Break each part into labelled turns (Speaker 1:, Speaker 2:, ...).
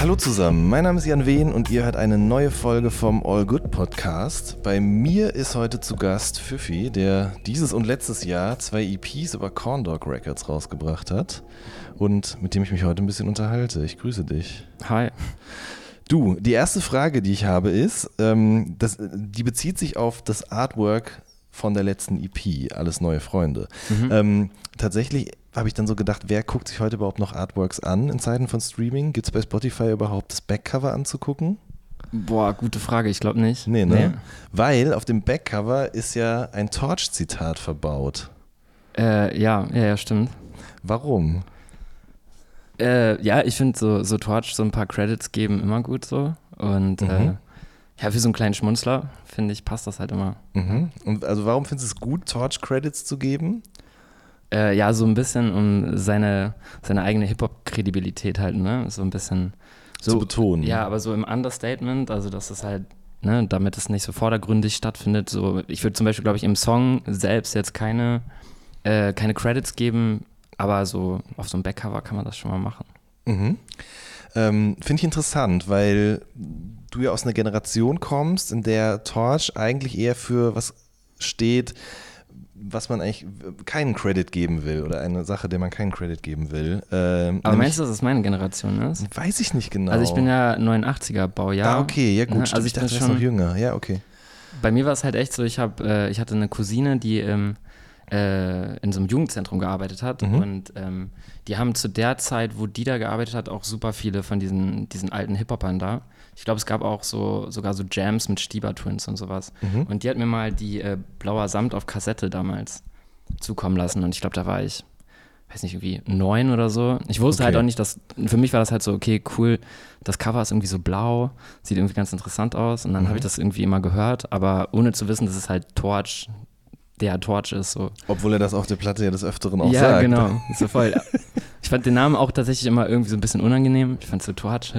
Speaker 1: Hallo zusammen, mein Name ist Jan Wehn und ihr hört eine neue Folge vom All Good Podcast. Bei mir ist heute zu Gast Pfiffi, der dieses und letztes Jahr zwei EPs über Corn Dog Records rausgebracht hat und mit dem ich mich heute ein bisschen unterhalte. Ich grüße dich.
Speaker 2: Hi.
Speaker 1: Du, die erste Frage, die ich habe, ist, ähm, das, die bezieht sich auf das Artwork von der letzten EP, Alles neue Freunde. Mhm. Ähm, tatsächlich habe ich dann so gedacht, wer guckt sich heute überhaupt noch Artworks an in Zeiten von Streaming? Gibt es bei Spotify überhaupt das Backcover anzugucken?
Speaker 2: Boah, gute Frage, ich glaube nicht.
Speaker 1: Nee, ne? Nee. Weil auf dem Backcover ist ja ein Torch-Zitat verbaut.
Speaker 2: Äh, ja, ja, ja, stimmt.
Speaker 1: Warum?
Speaker 2: Äh, ja, ich finde so, so Torch so ein paar Credits geben immer gut so. Und mhm. äh, ja, für so einen kleinen Schmunzler, finde ich, passt das halt immer.
Speaker 1: Mhm. Und also warum findest du es gut, Torch Credits zu geben?
Speaker 2: Äh, ja, so ein bisschen, um seine, seine eigene Hip-Hop-Kredibilität halt, ne? So ein bisschen
Speaker 1: so, zu betonen.
Speaker 2: Ja, aber so im Understatement, also dass es halt, ne, damit es nicht so vordergründig stattfindet. So, ich würde zum Beispiel, glaube ich, im Song selbst jetzt keine, äh, keine Credits geben, aber so auf so einem Backcover kann man das schon mal machen.
Speaker 1: Mhm. Ähm, Finde ich interessant, weil du ja aus einer Generation kommst, in der Torch eigentlich eher für was steht, was man eigentlich keinen Credit geben will oder eine Sache, der man keinen Credit geben will.
Speaker 2: Ähm, Aber meinst du, dass es meine Generation ist?
Speaker 1: Weiß ich nicht genau.
Speaker 2: Also ich bin ja 89er Baujahr.
Speaker 1: Ah, okay, ja gut. Ne? Also ich, ich dachte, bin schon noch jünger. Ja, okay.
Speaker 2: Bei mir war es halt echt so, ich habe, äh, ich hatte eine Cousine, die ähm, äh, in so einem Jugendzentrum gearbeitet hat mhm. und ähm, die haben zu der Zeit, wo die da gearbeitet hat, auch super viele von diesen, diesen alten Hip-Hopern da. Ich glaube, es gab auch so sogar so Jams mit Stieber Twins und sowas. Mhm. Und die hat mir mal die äh, Blauer Samt auf Kassette damals zukommen lassen. Und ich glaube, da war ich, weiß nicht, irgendwie neun oder so. Ich wusste halt okay. halt auch nicht, dass, für mich war das halt so, okay, cool, das Cover ist irgendwie so blau, sieht irgendwie ganz interessant aus. Und dann mhm. habe ich das irgendwie immer gehört, aber ohne zu wissen, dass es halt Torch, der Torch ist. So.
Speaker 1: Obwohl er das auf der Platte ja des Öfteren auch
Speaker 2: ja,
Speaker 1: sagt.
Speaker 2: Ja, genau. So voll. ich fand den Namen auch tatsächlich immer irgendwie so ein bisschen unangenehm. Ich fand so Torch,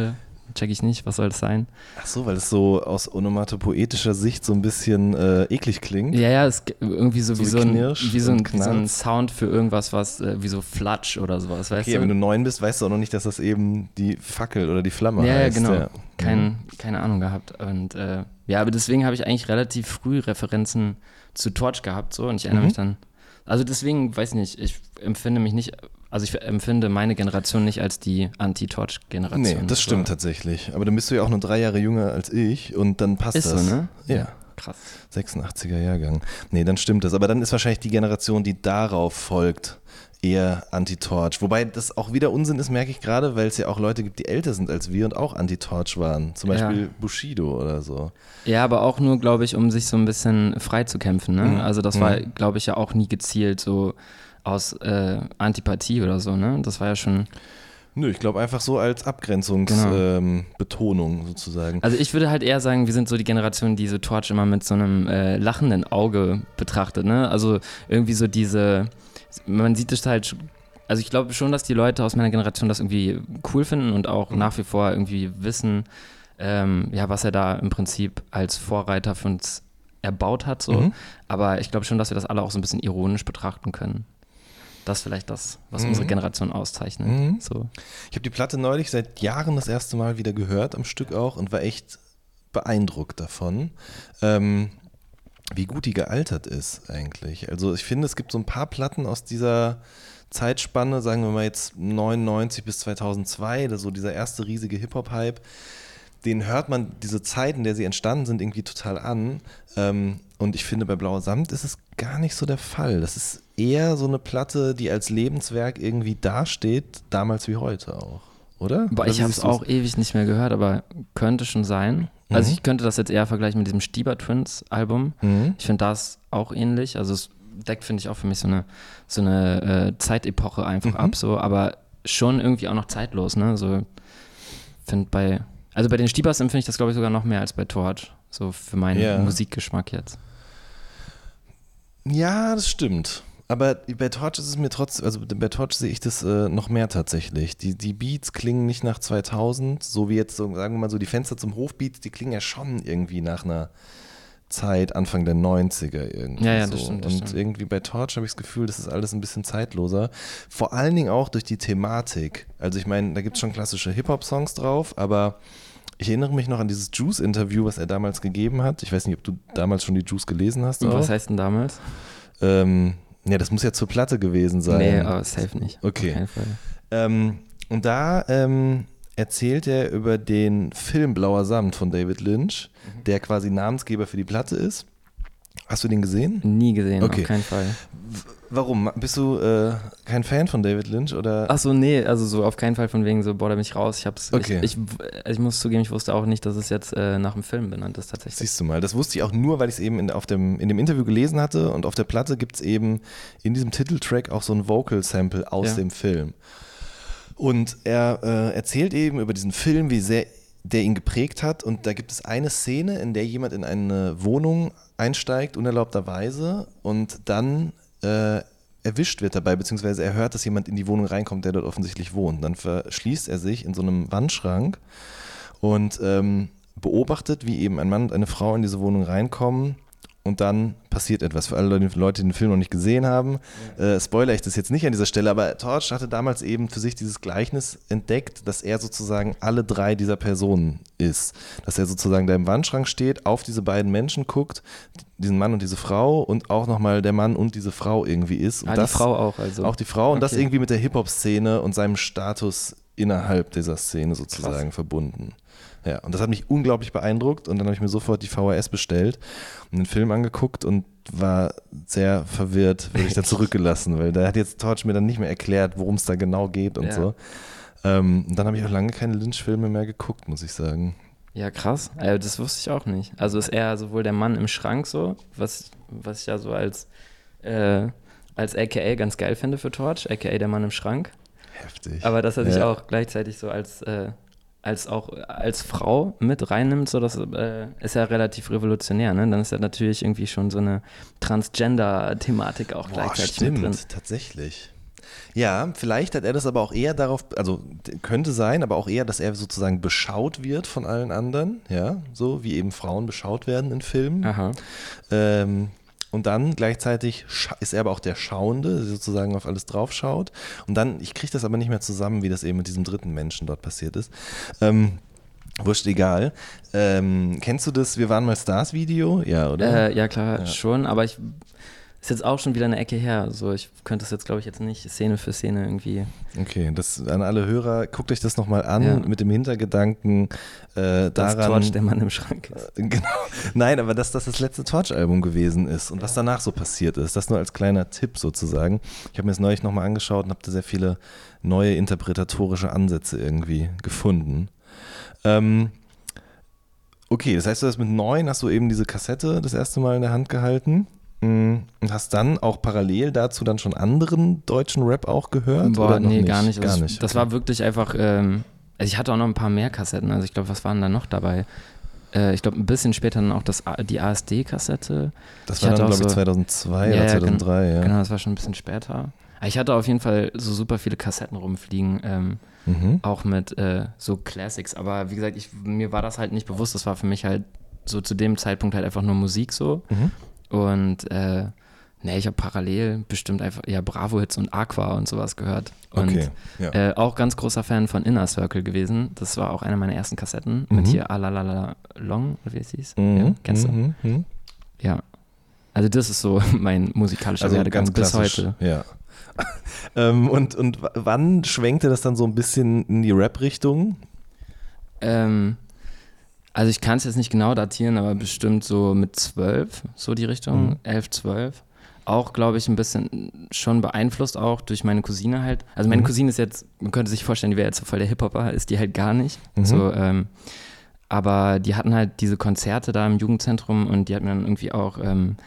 Speaker 2: check ich nicht, was soll das sein?
Speaker 1: Ach so, weil es so aus onomatopoetischer Sicht so ein bisschen äh, eklig klingt.
Speaker 2: Ja, ja, es irgendwie so, so wie, so ein, wie, so ein, wie so ein Sound für irgendwas, was äh, wie so Flatsch oder sowas, weißt
Speaker 1: okay, du? wenn du neun bist, weißt du auch noch nicht, dass das eben die Fackel oder die Flamme
Speaker 2: ja,
Speaker 1: heißt.
Speaker 2: Ja, genau. Ja. Kein, mhm. keine Ahnung gehabt. Und äh, ja, aber deswegen habe ich eigentlich relativ früh Referenzen zu Torch gehabt so und ich erinnere mhm. mich dann. Also deswegen, weiß ich nicht, ich empfinde mich nicht also ich empfinde meine Generation nicht als die Anti-Torch-Generation. Nee,
Speaker 1: das stimmt so. tatsächlich. Aber dann bist du ja auch nur drei Jahre jünger als ich und dann passt
Speaker 2: ist
Speaker 1: das.
Speaker 2: So, ne?
Speaker 1: Ja. Krass. 86er Jahrgang. Nee, dann stimmt das. Aber dann ist wahrscheinlich die Generation, die darauf folgt, eher Anti-Torch. Wobei das auch wieder Unsinn ist, merke ich gerade, weil es ja auch Leute gibt, die älter sind als wir und auch Anti-Torch waren. Zum Beispiel ja. Bushido oder so.
Speaker 2: Ja, aber auch nur, glaube ich, um sich so ein bisschen frei zu kämpfen. Ne? Mhm. Also das mhm. war, glaube ich, ja auch nie gezielt so aus äh, Antipathie oder so, ne? Das war ja schon.
Speaker 1: Nö, ich glaube einfach so als Abgrenzungsbetonung genau. ähm, sozusagen.
Speaker 2: Also ich würde halt eher sagen, wir sind so die Generation, die so Torch immer mit so einem äh, lachenden Auge betrachtet, ne? Also irgendwie so diese, man sieht es halt, also ich glaube schon, dass die Leute aus meiner Generation das irgendwie cool finden und auch mhm. nach wie vor irgendwie wissen, ähm, ja, was er da im Prinzip als Vorreiter für uns erbaut hat, so. Mhm. Aber ich glaube schon, dass wir das alle auch so ein bisschen ironisch betrachten können das vielleicht das, was mhm. unsere Generation auszeichnet. Mhm. So.
Speaker 1: Ich habe die Platte neulich seit Jahren das erste Mal wieder gehört, am Stück auch, und war echt beeindruckt davon, ähm, wie gut die gealtert ist eigentlich. Also ich finde, es gibt so ein paar Platten aus dieser Zeitspanne, sagen wir mal jetzt 99 bis 2002, so dieser erste riesige Hip-Hop-Hype, den hört man diese Zeit, in der sie entstanden sind, irgendwie total an. Ähm, und ich finde, bei Blauer Samt ist es gar nicht so der Fall. Das ist eher so eine Platte, die als Lebenswerk irgendwie dasteht, damals wie heute auch, oder?
Speaker 2: Boah, ich habe es auch ewig nicht mehr gehört, aber könnte schon sein. Also ich könnte das jetzt eher vergleichen mit diesem Stieber Twins Album.
Speaker 1: Mhm.
Speaker 2: Ich finde das auch ähnlich. Also es deckt, finde ich, auch für mich so eine, so eine äh, Zeitepoche einfach ab, so, aber schon irgendwie auch noch zeitlos, ne? So, finde bei, also bei den Stiebers empfinde ich das, glaube ich, sogar noch mehr als bei Torch. So für meinen
Speaker 1: Ja.
Speaker 2: Musikgeschmack jetzt.
Speaker 1: Ja, das stimmt. Aber bei Torch ist es mir trotzdem, also bei Torch sehe ich das äh, noch mehr tatsächlich. Die, die Beats klingen nicht nach 2000, so wie jetzt, so, sagen wir mal so, die Fenster zum Hofbeats, die klingen ja schon irgendwie nach einer Zeit Anfang der 90er irgendwie.
Speaker 2: Ja, ja,
Speaker 1: so.
Speaker 2: das stimmt, das
Speaker 1: Und
Speaker 2: stimmt.
Speaker 1: irgendwie bei Torch habe ich das Gefühl, das ist alles ein bisschen zeitloser. Vor allen Dingen auch durch die Thematik. Also ich meine, da gibt es schon klassische Hip-Hop-Songs drauf, aber ich erinnere mich noch an dieses Juice-Interview, was er damals gegeben hat. Ich weiß nicht, ob du damals schon die Juice gelesen hast.
Speaker 2: Was heißt denn damals?
Speaker 1: Ähm, ja, das muss ja zur Platte gewesen sein.
Speaker 2: Nee, aber safe nicht.
Speaker 1: Okay. Ähm, und da ähm, erzählt er über den Film Blauer Samt von David Lynch,
Speaker 2: Mhm.
Speaker 1: der quasi Namensgeber für die Platte ist. Hast du den gesehen?
Speaker 2: Nie gesehen,
Speaker 1: Okay.
Speaker 2: auf keinen Fall.
Speaker 1: Warum? Bist du äh, kein Fan von David Lynch oder?
Speaker 2: Ach so, nee, also so auf keinen Fall von wegen so, boah, da bin ich raus. Ich hab's,
Speaker 1: Okay.
Speaker 2: ich, ich, also ich muss zugeben, ich wusste auch nicht, dass es jetzt äh, nach dem Film benannt ist tatsächlich.
Speaker 1: Siehst du mal, das wusste ich auch nur, weil ich es eben in, auf dem, in dem Interview gelesen hatte und auf der Platte gibt es eben in diesem Titeltrack auch so ein Vocal-Sample aus
Speaker 2: Ja.
Speaker 1: dem Film. Und er äh, erzählt eben über diesen Film, wie sehr der ihn geprägt hat. Und da gibt es eine Szene, in der jemand in eine Wohnung einsteigt, unerlaubterweise, und dann äh, erwischt wird dabei, beziehungsweise er hört, dass jemand in die Wohnung reinkommt, der dort offensichtlich wohnt. Dann verschließt er sich in so einem Wandschrank und ähm, beobachtet, wie eben ein Mann und eine Frau in diese Wohnung reinkommen und dann passiert etwas. Für alle Leute, die den Film noch nicht gesehen haben, äh, spoiler ich das jetzt nicht an dieser Stelle, aber Torch hatte damals eben für sich dieses Gleichnis entdeckt, dass er sozusagen alle drei dieser Personen ist. Dass er sozusagen da im Wandschrank steht, auf diese beiden Menschen guckt, diesen Mann und diese Frau und auch nochmal der Mann und diese Frau irgendwie ist. Und
Speaker 2: ah,
Speaker 1: das,
Speaker 2: die Frau auch, also.
Speaker 1: auch die Frau und das
Speaker 2: Okay.
Speaker 1: irgendwie mit der Hip-Hop-Szene und seinem Status innerhalb dieser Szene sozusagen verbunden. Ja, und das hat mich unglaublich beeindruckt und dann habe ich mir sofort die VHS bestellt und den Film angeguckt und war sehr verwirrt, wurde ich da zurückgelassen, weil da hat jetzt Torch mir dann nicht mehr erklärt, worum es da genau geht und
Speaker 2: Ja.
Speaker 1: so. Ähm, und dann habe ich auch lange keine Lynch-Filme mehr geguckt, muss ich sagen.
Speaker 2: Ja, krass. Äh, das wusste ich auch nicht. Also ist er sowohl der Mann im Schrank so, was, was ich ja so als, äh, als AKA ganz geil finde für Torch, AKA der Mann im Schrank.
Speaker 1: Heftig.
Speaker 2: Aber dass er sich
Speaker 1: Ja.
Speaker 2: auch gleichzeitig so als, äh, als auch als Frau mit reinnimmt, so das äh, ist ja relativ revolutionär, ne? Dann ist ja natürlich irgendwie schon so eine Transgender-Thematik auch
Speaker 1: Boah,
Speaker 2: gleichzeitig mit drin.
Speaker 1: stimmt, tatsächlich. Ja, vielleicht hat er das aber auch eher darauf, also könnte sein, aber auch eher, dass er sozusagen beschaut wird von allen anderen, ja, so wie eben Frauen beschaut werden in Filmen.
Speaker 2: Aha.
Speaker 1: Ähm, und dann gleichzeitig ist er aber auch der Schauende, der sozusagen auf alles draufschaut. Und dann, ich kriege das aber nicht mehr zusammen, wie das eben mit diesem dritten Menschen dort passiert ist. Ähm, wurscht, egal. Ähm, kennst du das Wir waren mal Stars Video? Ja, oder?
Speaker 2: Äh, ja, klar,
Speaker 1: Ja.
Speaker 2: schon, aber ich ist jetzt auch schon wieder eine Ecke her. So, ich könnte das jetzt, glaube ich, jetzt nicht Szene für Szene irgendwie.
Speaker 1: Okay, das an alle Hörer, guckt euch das nochmal an
Speaker 2: Ja.
Speaker 1: mit dem Hintergedanken äh,
Speaker 2: Das
Speaker 1: daran.
Speaker 2: Torch, der Mann im Schrank ist.
Speaker 1: Genau. Nein, aber dass das das letzte Torch-Album gewesen ist und was danach so passiert ist, das nur als kleiner Tipp sozusagen. Ich habe mir das neulich nochmal angeschaut und habe da sehr viele neue interpretatorische Ansätze irgendwie gefunden. Ähm, okay, das heißt, du hast mit neun hast du eben diese Kassette das erste Mal in der Hand gehalten und hast dann auch parallel dazu dann schon anderen deutschen Rap auch gehört?
Speaker 2: Boah,
Speaker 1: oder
Speaker 2: nee, gar nicht.
Speaker 1: Gar
Speaker 2: Also,
Speaker 1: nicht.
Speaker 2: Das
Speaker 1: okay.
Speaker 2: war wirklich einfach, ähm, also ich hatte auch noch ein paar mehr Kassetten. Also ich glaube, was waren da noch dabei? Äh, ich glaube, ein bisschen später dann auch das, die ASD-Kassette.
Speaker 1: Das
Speaker 2: ich
Speaker 1: war dann, glaube ich,
Speaker 2: so-
Speaker 1: 2002
Speaker 2: Ja,
Speaker 1: oder
Speaker 2: ja, gen-
Speaker 1: 2003, ja.
Speaker 2: Genau, das war schon ein bisschen später. Aber ich hatte auf jeden Fall so super viele Kassetten rumfliegen, ähm,
Speaker 1: Mhm.
Speaker 2: auch mit äh, so Classics. Aber wie gesagt, ich, mir war das halt nicht bewusst. Das war für mich halt so zu dem Zeitpunkt halt einfach nur Musik so.
Speaker 1: Mhm.
Speaker 2: Und äh, nee, ich habe parallel bestimmt einfach ja Bravo-Hits und Aqua und sowas gehört. Und
Speaker 1: Okay, ja.
Speaker 2: äh, auch ganz großer Fan von Inner Circle gewesen. Das war auch eine meiner ersten Kassetten
Speaker 1: Mhm.
Speaker 2: mit hier Alalala Long, oder wie es hieß.
Speaker 1: Mhm,
Speaker 2: Ja, kennst du?
Speaker 1: mhm, mhm.
Speaker 2: Ja. Also das ist so mein musikalischer
Speaker 1: Also
Speaker 2: Werdegang
Speaker 1: ganz
Speaker 2: bis heute.
Speaker 1: Ja. ähm, und, und wann schwenkte das dann so ein bisschen in die Rap-Richtung?
Speaker 2: Ähm, Also ich kann es jetzt nicht genau datieren, aber bestimmt so mit zwölf, so die Richtung, mhm. elf, zwölf. Auch, glaube ich, ein bisschen schon beeinflusst auch durch meine Cousine halt. Also meine mhm. Cousine ist jetzt, man könnte sich vorstellen, die wäre jetzt so voll der Hip-Hopper, ist die halt gar nicht. Mhm. So, ähm, aber die hatten halt diese Konzerte da im Jugendzentrum und die hat mir dann irgendwie auch ähm,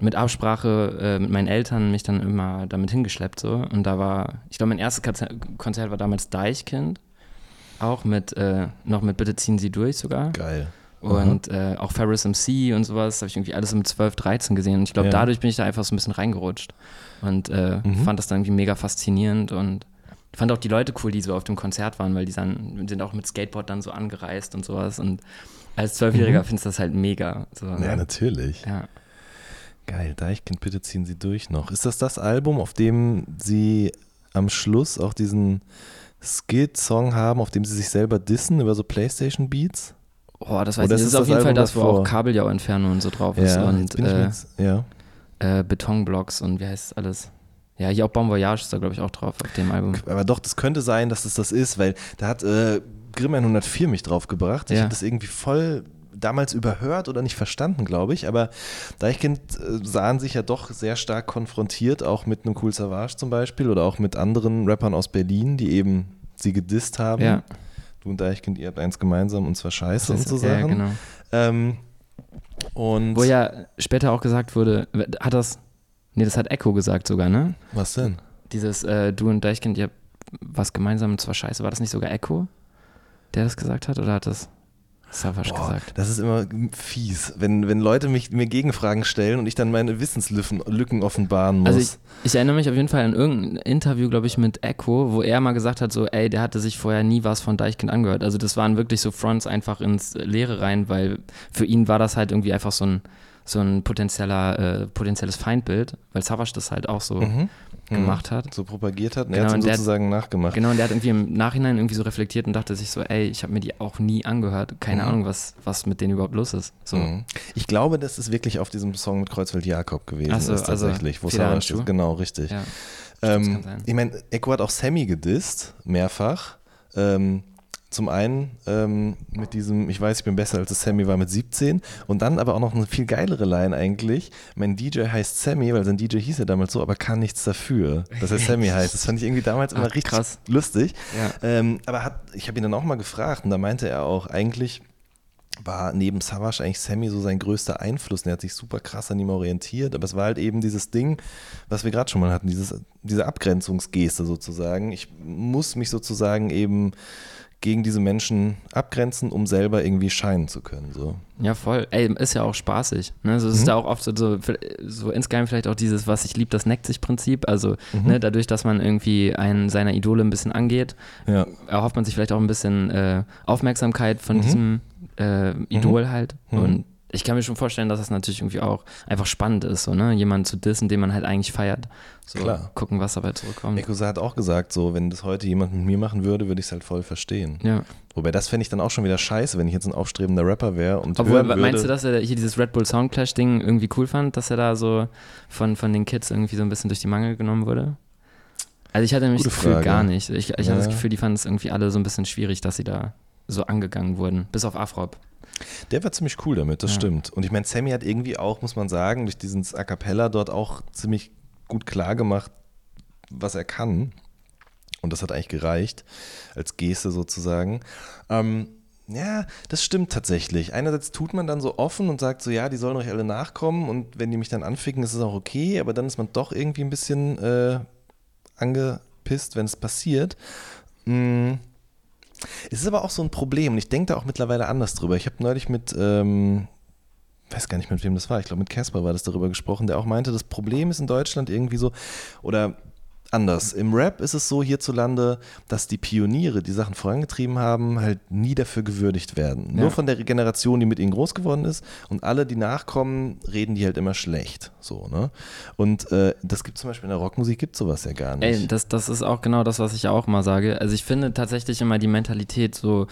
Speaker 2: mit Absprache äh, mit meinen Eltern mich dann immer damit hingeschleppt so. Und da war, ich glaube, mein erstes Konzert war damals Deichkind. Auch mit, äh, noch mit Bitte ziehen Sie durch sogar.
Speaker 1: Geil.
Speaker 2: Und äh, auch Ferris MC und sowas, habe ich irgendwie alles um 12, 13 gesehen. Und ich glaube, ja. dadurch bin ich da einfach so ein bisschen reingerutscht. Und äh, mhm. fand das dann irgendwie mega faszinierend und fand auch die Leute cool, die so auf dem Konzert waren, weil die dann, sind auch mit Skateboard dann so angereist und sowas. Und als Zwölfjähriger mhm. findest du das halt mega. So,
Speaker 1: ne? Ja, natürlich.
Speaker 2: Ja.
Speaker 1: Geil, Deichkind, bitte ziehen Sie durch noch. Ist das das Album, auf dem Sie am Schluss auch diesen Skit-Song haben, auf dem Sie sich selber dissen über so Playstation-Beats?
Speaker 2: Oh, das weiß ich. Das ist, auf jeden Fall das, wo auch Kabeljau-Entfernung und so drauf ist.
Speaker 1: Ja,
Speaker 2: und
Speaker 1: äh, jetzt, ja.
Speaker 2: äh, Betonblocks und wie heißt alles? Ja, hier auch Bon Voyage ist da, glaube ich, auch drauf auf dem Album.
Speaker 1: Aber doch, das könnte sein, dass es das ist, weil da hat äh, Grimman 104 mich drauf gebracht. Ich ja. habe das irgendwie voll damals überhört oder nicht verstanden, glaube ich. Aber Deichkind äh, sahen sich ja doch sehr stark konfrontiert, auch mit einem Cool Savage zum Beispiel oder auch mit anderen Rappern aus Berlin, die eben sie gedisst haben.
Speaker 2: Ja.
Speaker 1: Du und Deichkind, ihr habt eins gemeinsam und zwar Scheiße und so Sachen. Ja,
Speaker 2: genau.
Speaker 1: Ähm, und
Speaker 2: Wo ja später auch gesagt wurde, hat das, nee, das hat Echo gesagt sogar, ne?
Speaker 1: Was denn?
Speaker 2: Dieses, äh, du und Deichkind, ihr habt was gemeinsam und zwar Scheiße. War das nicht sogar Echo, der das gesagt hat oder hat das Savage Boah, gesagt.
Speaker 1: Das ist immer fies, wenn, wenn Leute mich, mir Gegenfragen stellen und ich dann meine Wissenslücken offenbaren muss. Also
Speaker 2: ich, ich, erinnere mich auf jeden Fall an irgendein Interview, glaube ich, mit Echo, wo er mal gesagt hat, so, ey, der hatte sich vorher nie was von Deichkind angehört. Also das waren wirklich so Fronts einfach ins Leere rein, weil für ihn war das halt irgendwie einfach so ein, so ein potenzieller, äh, potenzielles Feindbild, weil Savage das halt auch so mhm. Mhm. gemacht hat.
Speaker 1: So propagiert hat genau, er hat sozusagen
Speaker 2: hat,
Speaker 1: nachgemacht.
Speaker 2: Genau, und der hat irgendwie im Nachhinein irgendwie so reflektiert und dachte sich so, ey, ich habe mir die auch nie angehört. Keine mhm. Ahnung, was, was mit denen überhaupt los ist. So. Mhm.
Speaker 1: Ich glaube, das ist wirklich auf diesem Song mit Kreuzfeld Jakob gewesen so, ist also tatsächlich,
Speaker 2: also wo Savage
Speaker 1: ist. Genau, richtig. Ja. Ähm, ich meine, Echo hat auch Sammy gedisst, mehrfach. Ähm, zum einen ähm, mit diesem, ich weiß, ich bin besser als Sammy war mit 17 und dann aber auch noch eine viel geilere Line eigentlich. Mein DJ heißt Sammy, weil sein DJ hieß ja damals so, aber kann nichts dafür, dass er Sammy heißt. Das fand ich irgendwie damals immer Ach, richtig krass. lustig.
Speaker 2: Ja.
Speaker 1: Ähm, aber hat, ich habe ihn dann auch mal gefragt und da meinte er auch, eigentlich war neben Savage eigentlich Sammy so sein größter Einfluss. Und er hat sich super krass an ihm orientiert, aber es war halt eben dieses Ding, was wir gerade schon mal hatten, dieses, diese Abgrenzungsgeste sozusagen. Ich muss mich sozusagen eben gegen diese Menschen abgrenzen, um selber irgendwie scheinen zu können. So.
Speaker 2: Ja, voll. Ey, ist ja auch spaßig. Ne? Also, es mhm. ist ja auch oft so, so, so, insgeheim vielleicht auch dieses, was ich liebe, das neckt sich Prinzip. Also mhm. ne, dadurch, dass man irgendwie einen seiner Idole ein bisschen angeht, ja. erhofft man sich vielleicht auch ein bisschen äh, Aufmerksamkeit von mhm. diesem äh, Idol mhm. halt. Mhm. Und ich kann mir schon vorstellen, dass das natürlich irgendwie auch einfach spannend ist, so, ne? Jemanden zu dissen, den man halt eigentlich feiert. So,
Speaker 1: Klar.
Speaker 2: Gucken, was dabei zurückkommt.
Speaker 1: Ekusa hat auch gesagt, so, wenn das heute jemand mit mir machen würde, würde ich es halt voll verstehen.
Speaker 2: Ja.
Speaker 1: Wobei das fände ich dann auch schon wieder scheiße, wenn ich jetzt ein aufstrebender Rapper wäre und
Speaker 2: Obwohl, hören würde, meinst du, dass er hier dieses Red Bull Soundclash-Ding irgendwie cool fand, dass er da so von, von den Kids irgendwie so ein bisschen durch die Mangel genommen wurde? Also ich hatte nämlich Gute das Gefühl Frage. gar nicht. Ich, ich ja. hatte das Gefühl, die fanden es irgendwie alle so ein bisschen schwierig, dass sie da so angegangen wurden. Bis auf Afrop.
Speaker 1: Der war ziemlich cool damit, das ja. stimmt. Und ich meine, Sammy hat irgendwie auch, muss man sagen, durch diesen A Cappella dort auch ziemlich gut klar gemacht, was er kann. Und das hat eigentlich gereicht, als Geste sozusagen. Ähm, ja, das stimmt tatsächlich. Einerseits tut man dann so offen und sagt so, ja, die sollen euch alle nachkommen und wenn die mich dann anficken, ist es auch okay, aber dann ist man doch irgendwie ein bisschen äh, angepisst, wenn es passiert. Mhm. Es ist aber auch so ein Problem und ich denke da auch mittlerweile anders drüber. Ich habe neulich mit, ähm, weiß gar nicht mit wem das war, ich glaube mit Casper war das darüber gesprochen, der auch meinte, das Problem ist in Deutschland irgendwie so, oder anders. Im Rap ist es so hierzulande, dass die Pioniere, die Sachen vorangetrieben haben, halt nie dafür gewürdigt werden. Ja. Nur von der Generation, die mit ihnen groß geworden ist. Und alle, die nachkommen, reden die halt immer schlecht. So, ne? Und äh, das gibt zum Beispiel in der Rockmusik gibt sowas ja gar nicht.
Speaker 2: Ey, das, das ist auch genau das, was ich auch mal sage. Also ich finde tatsächlich immer die Mentalität so.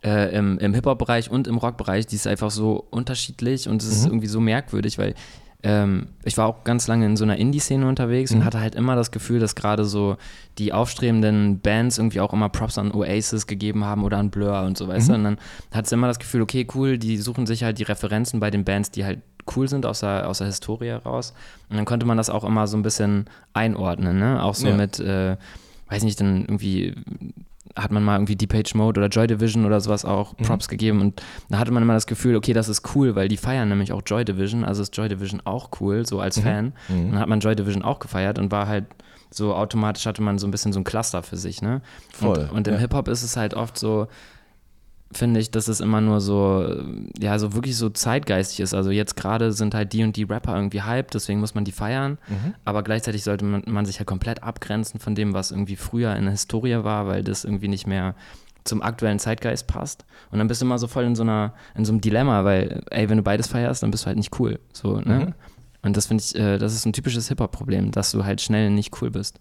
Speaker 2: Äh, im, im Hip-Hop-Bereich und im Rock-Bereich, die ist einfach so unterschiedlich und es ist mhm. irgendwie so merkwürdig, weil ähm, ich war auch ganz lange in so einer Indie-Szene unterwegs mhm. und hatte halt immer das Gefühl, dass gerade so die aufstrebenden Bands irgendwie auch immer Props an Oasis gegeben haben oder an Blur und so, weißt mhm. Und dann hat es immer das Gefühl, okay, cool, die suchen sich halt die Referenzen bei den Bands, die halt cool sind aus der, aus der Historie heraus. Und dann konnte man das auch immer so ein bisschen einordnen, ne? Auch so ja. mit, äh, weiß nicht, dann irgendwie hat man mal irgendwie Deep Mode oder Joy Division oder sowas auch mhm. Props mhm. gegeben und da hatte man immer das Gefühl, okay, das ist cool, weil die feiern nämlich auch Joy Division, also ist Joy Division auch cool, so als mhm. Fan. Mhm. Und dann hat man Joy Division auch gefeiert und war halt so automatisch hatte man so ein bisschen so ein Cluster für sich, ne? Voll, und, und im ja. Hip-Hop ist es halt oft so, finde ich, dass es immer nur so, ja, so wirklich so zeitgeistig ist. Also jetzt gerade sind halt die und die Rapper irgendwie hype, deswegen muss man die feiern. Mhm. Aber gleichzeitig sollte man, man, sich halt komplett abgrenzen von dem, was irgendwie früher in der Historie war, weil das irgendwie nicht mehr zum aktuellen Zeitgeist passt. Und dann bist du immer so voll in so einer, in so einem Dilemma, weil, ey, wenn du beides feierst, dann bist du halt nicht cool. So, ne? Mhm. Und das finde ich, äh, das ist ein typisches Hip-Hop-Problem, dass du halt schnell nicht cool bist.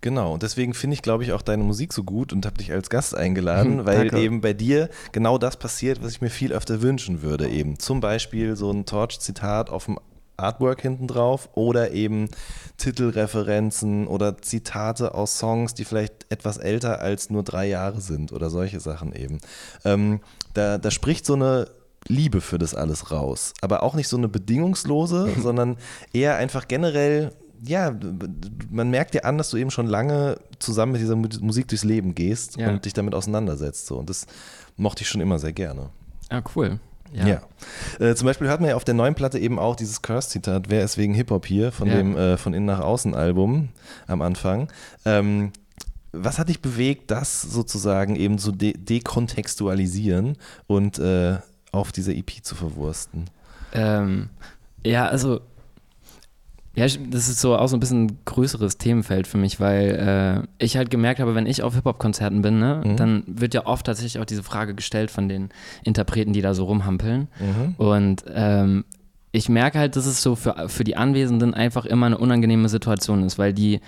Speaker 1: Genau, und deswegen finde ich, glaube ich, auch deine Musik so gut und habe dich als Gast eingeladen, weil eben bei dir genau das passiert, was ich mir viel öfter wünschen würde. Eben zum Beispiel so ein Torch-Zitat auf dem Artwork hinten drauf oder eben Titelreferenzen oder Zitate aus Songs, die vielleicht etwas älter als nur drei Jahre sind oder solche Sachen eben. Ähm, da, da spricht so eine Liebe für das alles raus, aber auch nicht so eine bedingungslose, sondern eher einfach generell ja, man merkt dir an, dass du eben schon lange zusammen mit dieser Musik durchs Leben gehst ja. und dich damit auseinandersetzt. So. Und das mochte ich schon immer sehr gerne.
Speaker 2: Ah, cool.
Speaker 1: Ja. ja. Äh, zum Beispiel hört man ja auf der neuen Platte eben auch dieses Curse-Zitat, wer ist wegen Hip-Hop hier, von ja. dem äh, von innen nach außen Album am Anfang. Ähm, was hat dich bewegt, das sozusagen eben zu de dekontextualisieren und äh, auf dieser EP zu verwursten?
Speaker 2: Ähm, ja, also ja, das ist so auch so ein bisschen ein größeres Themenfeld für mich, weil äh, ich halt gemerkt habe, wenn ich auf Hip-Hop-Konzerten bin, ne, mhm. dann wird ja oft tatsächlich auch diese Frage gestellt von den Interpreten, die da so rumhampeln. Mhm. Und ähm, ich merke halt, dass es so für, für die Anwesenden einfach immer eine unangenehme Situation ist, weil die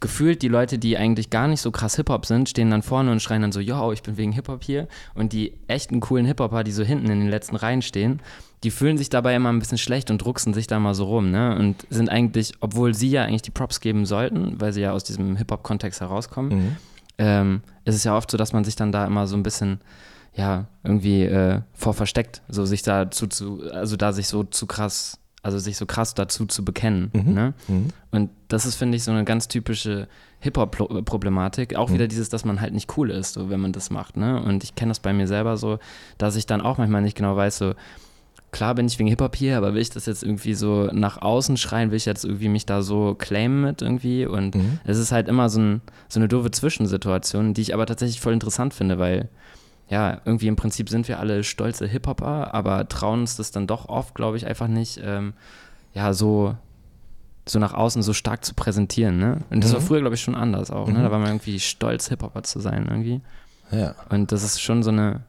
Speaker 2: gefühlt die Leute, die eigentlich gar nicht so krass Hip-Hop sind, stehen dann vorne und schreien dann so, yo, ich bin wegen Hip-Hop hier. Und die echten coolen Hip-Hopper, die so hinten in den letzten Reihen stehen, die fühlen sich dabei immer ein bisschen schlecht und drucksen sich da mal so rum, ne? Und sind eigentlich, obwohl sie ja eigentlich die Props geben sollten, weil sie ja aus diesem Hip-Hop-Kontext herauskommen, mhm. ähm, ist es ja oft so, dass man sich dann da immer so ein bisschen, ja, irgendwie äh, vor versteckt, so sich dazu zu, also da sich so zu krass, also sich so krass dazu zu bekennen, mhm. ne? Mhm. Und das ist, finde ich, so eine ganz typische Hip-Hop-Problematik. Auch mhm. wieder dieses, dass man halt nicht cool ist, so wenn man das macht, ne? Und ich kenne das bei mir selber so, dass ich dann auch manchmal nicht genau weiß, so, klar bin ich wegen Hip-Hop hier, aber will ich das jetzt irgendwie so nach außen schreien, will ich jetzt irgendwie mich da so claimen mit irgendwie und mhm. es ist halt immer so, ein, so eine doofe Zwischensituation, die ich aber tatsächlich voll interessant finde, weil ja, irgendwie im Prinzip sind wir alle stolze Hip-Hopper, aber trauen uns das dann doch oft, glaube ich, einfach nicht, ähm, ja, so, so nach außen so stark zu präsentieren, ne? Und das mhm. war früher, glaube ich, schon anders auch, ne? Da mhm. war man irgendwie stolz, Hip-Hopper zu sein irgendwie. Ja. Und das ist schon so eine,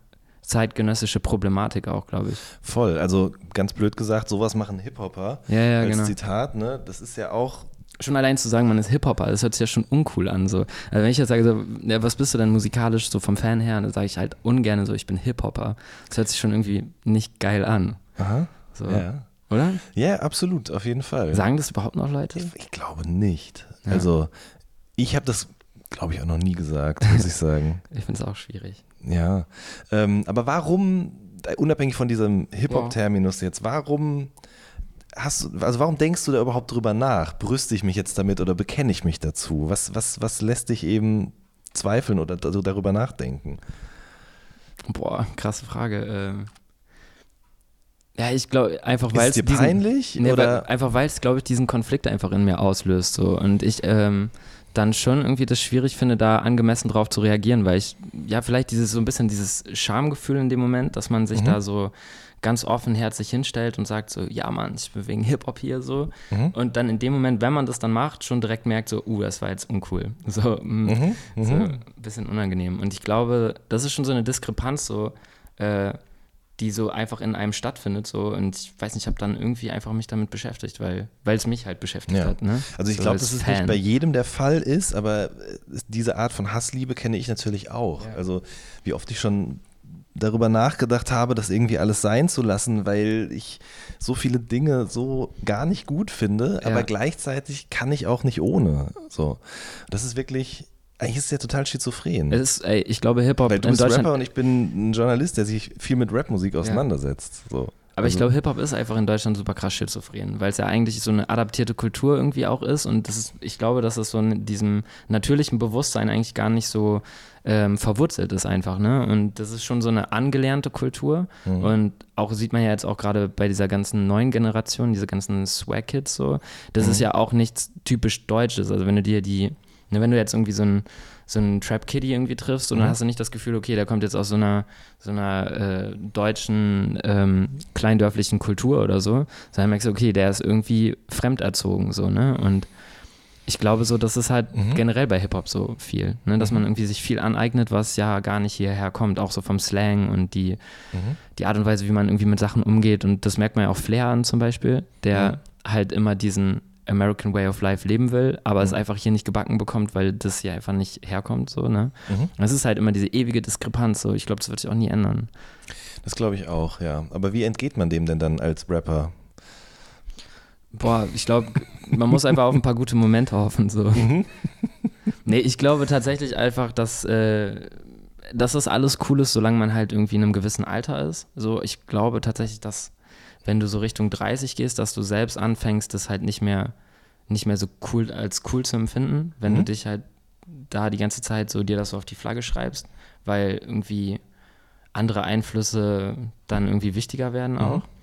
Speaker 2: zeitgenössische Problematik auch, glaube ich.
Speaker 1: Voll, also ganz blöd gesagt, sowas machen Hip-Hopper
Speaker 2: ja, ja,
Speaker 1: als
Speaker 2: genau.
Speaker 1: Zitat, ne? Das ist ja auch
Speaker 2: schon allein zu sagen, man ist Hip-Hopper, das hört sich ja schon uncool an. So. Also wenn ich jetzt sage, so, ja, was bist du denn musikalisch, so vom Fan her, dann sage ich halt ungern so, ich bin Hip-Hopper. Das hört sich schon irgendwie nicht geil an.
Speaker 1: Aha. So. Ja.
Speaker 2: Oder?
Speaker 1: Ja, absolut, auf jeden Fall.
Speaker 2: Sagen das überhaupt noch Leute?
Speaker 1: Ich, ich glaube nicht. Ja. Also, ich habe das, glaube ich, auch noch nie gesagt, muss ich sagen.
Speaker 2: ich finde es auch schwierig.
Speaker 1: Ja, ähm, aber warum, unabhängig von diesem Hip-Hop-Terminus jetzt, warum hast du, also warum denkst du da überhaupt drüber nach? Brüste ich mich jetzt damit oder bekenne ich mich dazu? Was, was, was lässt dich eben zweifeln oder darüber nachdenken?
Speaker 2: Boah, krasse Frage. Ähm ja, ich glaube einfach, weil
Speaker 1: es dir diesen, peinlich
Speaker 2: nee, oder weil, einfach weil es glaube ich diesen Konflikt einfach in mir auslöst so und ich ähm, dann schon irgendwie das schwierig finde, da angemessen drauf zu reagieren, weil ich, ja, vielleicht dieses so ein bisschen dieses Schamgefühl in dem Moment, dass man sich mhm. da so ganz offenherzig hinstellt und sagt so, ja Mann, ich bin wegen Hip-Hop hier so. Mhm. Und dann in dem Moment, wenn man das dann macht, schon direkt merkt so, uh, das war jetzt uncool. So, mh, mm, mhm. so ein bisschen unangenehm. Und ich glaube, das ist schon so eine Diskrepanz so, äh, die so einfach in einem stattfindet. So. Und ich weiß nicht, ich habe dann irgendwie einfach mich damit beschäftigt, weil es mich halt beschäftigt ja. hat. Ne?
Speaker 1: Also ich so glaube, dass es nicht bei jedem der Fall ist, aber äh, diese Art von Hassliebe kenne ich natürlich auch. Ja. Also wie oft ich schon darüber nachgedacht habe, das irgendwie alles sein zu lassen, weil ich so viele Dinge so gar nicht gut finde, ja. aber gleichzeitig kann ich auch nicht ohne. So, das ist wirklich. Eigentlich ist es ja total schizophren.
Speaker 2: Es ist, ey, ich glaube, Hip-Hop
Speaker 1: Weil du bist Rapper und ich bin ein Journalist, der sich viel mit Rapmusik auseinandersetzt. Ja. So.
Speaker 2: Aber also, ich glaube, Hip-Hop ist einfach in Deutschland super krass schizophren, weil es ja eigentlich so eine adaptierte Kultur irgendwie auch ist. Und das ist, ich glaube, dass es so in diesem natürlichen Bewusstsein eigentlich gar nicht so ähm, verwurzelt ist einfach, ne? Und das ist schon so eine angelernte Kultur. Mhm. Und auch sieht man ja jetzt auch gerade bei dieser ganzen neuen Generation, diese ganzen Swag-Kids so, das mhm. ist ja auch nichts typisch Deutsches. Also wenn du dir die, ne, wenn du jetzt irgendwie so ein so einen Trap Kitty irgendwie triffst und mhm. dann hast du nicht das Gefühl, okay, der kommt jetzt aus so einer so einer äh, deutschen ähm, kleindörflichen Kultur oder so, sondern merkst du, okay, der ist irgendwie fremderzogen so, ne? Und ich glaube so, das ist halt mhm. generell bei Hip-Hop so viel, ne? dass mhm. man irgendwie sich viel aneignet, was ja gar nicht hierher kommt, auch so vom Slang und die, mhm. die Art und Weise, wie man irgendwie mit Sachen umgeht. Und das merkt man ja auch Flair an zum Beispiel, der halt immer diesen American Way of Life leben will, aber es mhm. einfach hier nicht gebacken bekommt, weil das hier einfach nicht herkommt. So, ne? Mhm. Es ist halt immer diese ewige Diskrepanz. So. Ich glaube, das wird sich auch nie ändern.
Speaker 1: Das glaube ich auch, ja. Aber wie entgeht man dem denn dann als Rapper?
Speaker 2: Boah, ich glaube, man muss einfach auf ein paar gute Momente hoffen. So. Mhm. Nee, ich glaube tatsächlich einfach, dass, äh, dass das alles cool ist, solange man halt irgendwie in einem gewissen Alter ist. So, ich glaube tatsächlich, dass wenn du so Richtung 30 gehst, dass du selbst anfängst, das halt nicht mehr, nicht mehr so cool als cool zu empfinden, wenn mhm. du dich halt da die ganze Zeit so dir das so auf die Flagge schreibst, weil irgendwie andere Einflüsse dann irgendwie wichtiger werden mhm. auch. Mhm.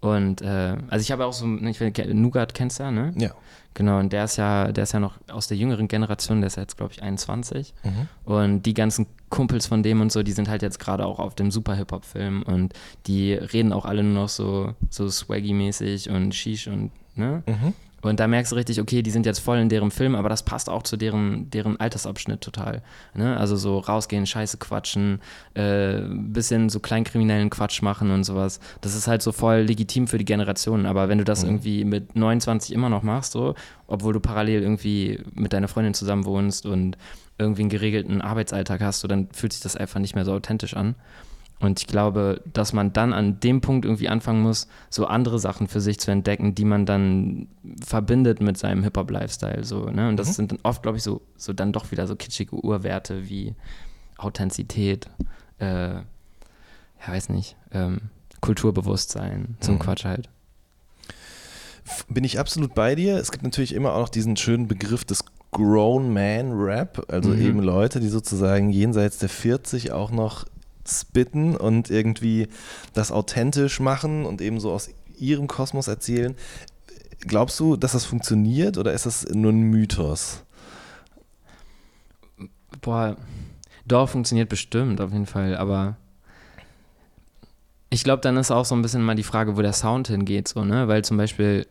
Speaker 2: Und äh, also ich habe auch so, ich weiß, Nougat kennst du ja, ne?
Speaker 1: Ja.
Speaker 2: Genau, und der ist ja, der ist ja noch aus der jüngeren Generation, der ist jetzt, glaube ich, 21. Mhm. Und die ganzen Kumpels von dem und so, die sind halt jetzt gerade auch auf dem Super-Hip-Hop-Film und die reden auch alle nur noch so, so swaggy-mäßig und Shish und, ne? Mhm. Und da merkst du richtig, okay, die sind jetzt voll in deren Film, aber das passt auch zu deren, deren Altersabschnitt total. Ne? Also so rausgehen, Scheiße quatschen, äh, bisschen so kleinkriminellen Quatsch machen und sowas. Das ist halt so voll legitim für die Generationen. Aber wenn du das mhm. irgendwie mit 29 immer noch machst, so, obwohl du parallel irgendwie mit deiner Freundin zusammen wohnst und irgendwie einen geregelten Arbeitsalltag hast, so, dann fühlt sich das einfach nicht mehr so authentisch an. Und ich glaube, dass man dann an dem Punkt irgendwie anfangen muss, so andere Sachen für sich zu entdecken, die man dann verbindet mit seinem Hip-Hop-Lifestyle. So, ne? Und das mhm. sind dann oft, glaube ich, so, so dann doch wieder so kitschige Urwerte wie Authentizität, äh, ja, weiß nicht, ähm, Kulturbewusstsein, so ein mhm. Quatsch halt.
Speaker 1: Bin ich absolut bei dir. Es gibt natürlich immer auch noch diesen schönen Begriff des Grown Man Rap, also mhm. eben Leute, die sozusagen jenseits der 40 auch noch spitten und irgendwie das authentisch machen und eben so aus ihrem Kosmos erzählen. Glaubst du, dass das funktioniert oder ist das nur ein Mythos?
Speaker 2: Boah, doch, funktioniert bestimmt auf jeden Fall, aber ich glaube, dann ist auch so ein bisschen mal die Frage, wo der Sound hingeht, so, ne? Weil zum Beispiel,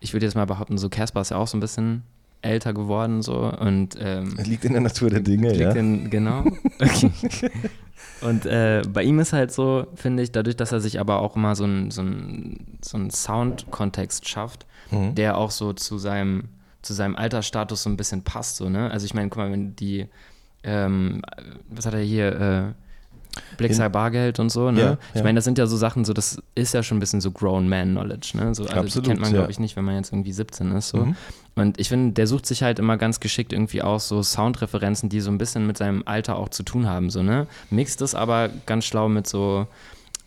Speaker 2: ich würde jetzt mal behaupten, so Casper ist ja auch so ein bisschen älter geworden, so und ähm,
Speaker 1: liegt in der Natur der Dinge, liegt ja.
Speaker 2: In, genau. Okay. Und äh, bei ihm ist halt so, finde ich, dadurch, dass er sich aber auch immer so einen so so ein Sound-Kontext schafft, mhm. der auch so zu seinem, zu seinem Altersstatus so ein bisschen passt. So, ne? Also ich meine, guck mal, wenn die, ähm, was hat er hier, äh, Blicksei Bargeld und so, ne? Ja, ich meine, das sind ja so Sachen, so das ist ja schon ein bisschen so Grown Man Knowledge, ne? So, also Absolut, kennt man, glaube ich, nicht, wenn man jetzt irgendwie 17 ist. So. Mhm. Und ich finde, der sucht sich halt immer ganz geschickt irgendwie aus so Soundreferenzen, die so ein bisschen mit seinem Alter auch zu tun haben, so, ne? Mixt es aber ganz schlau mit so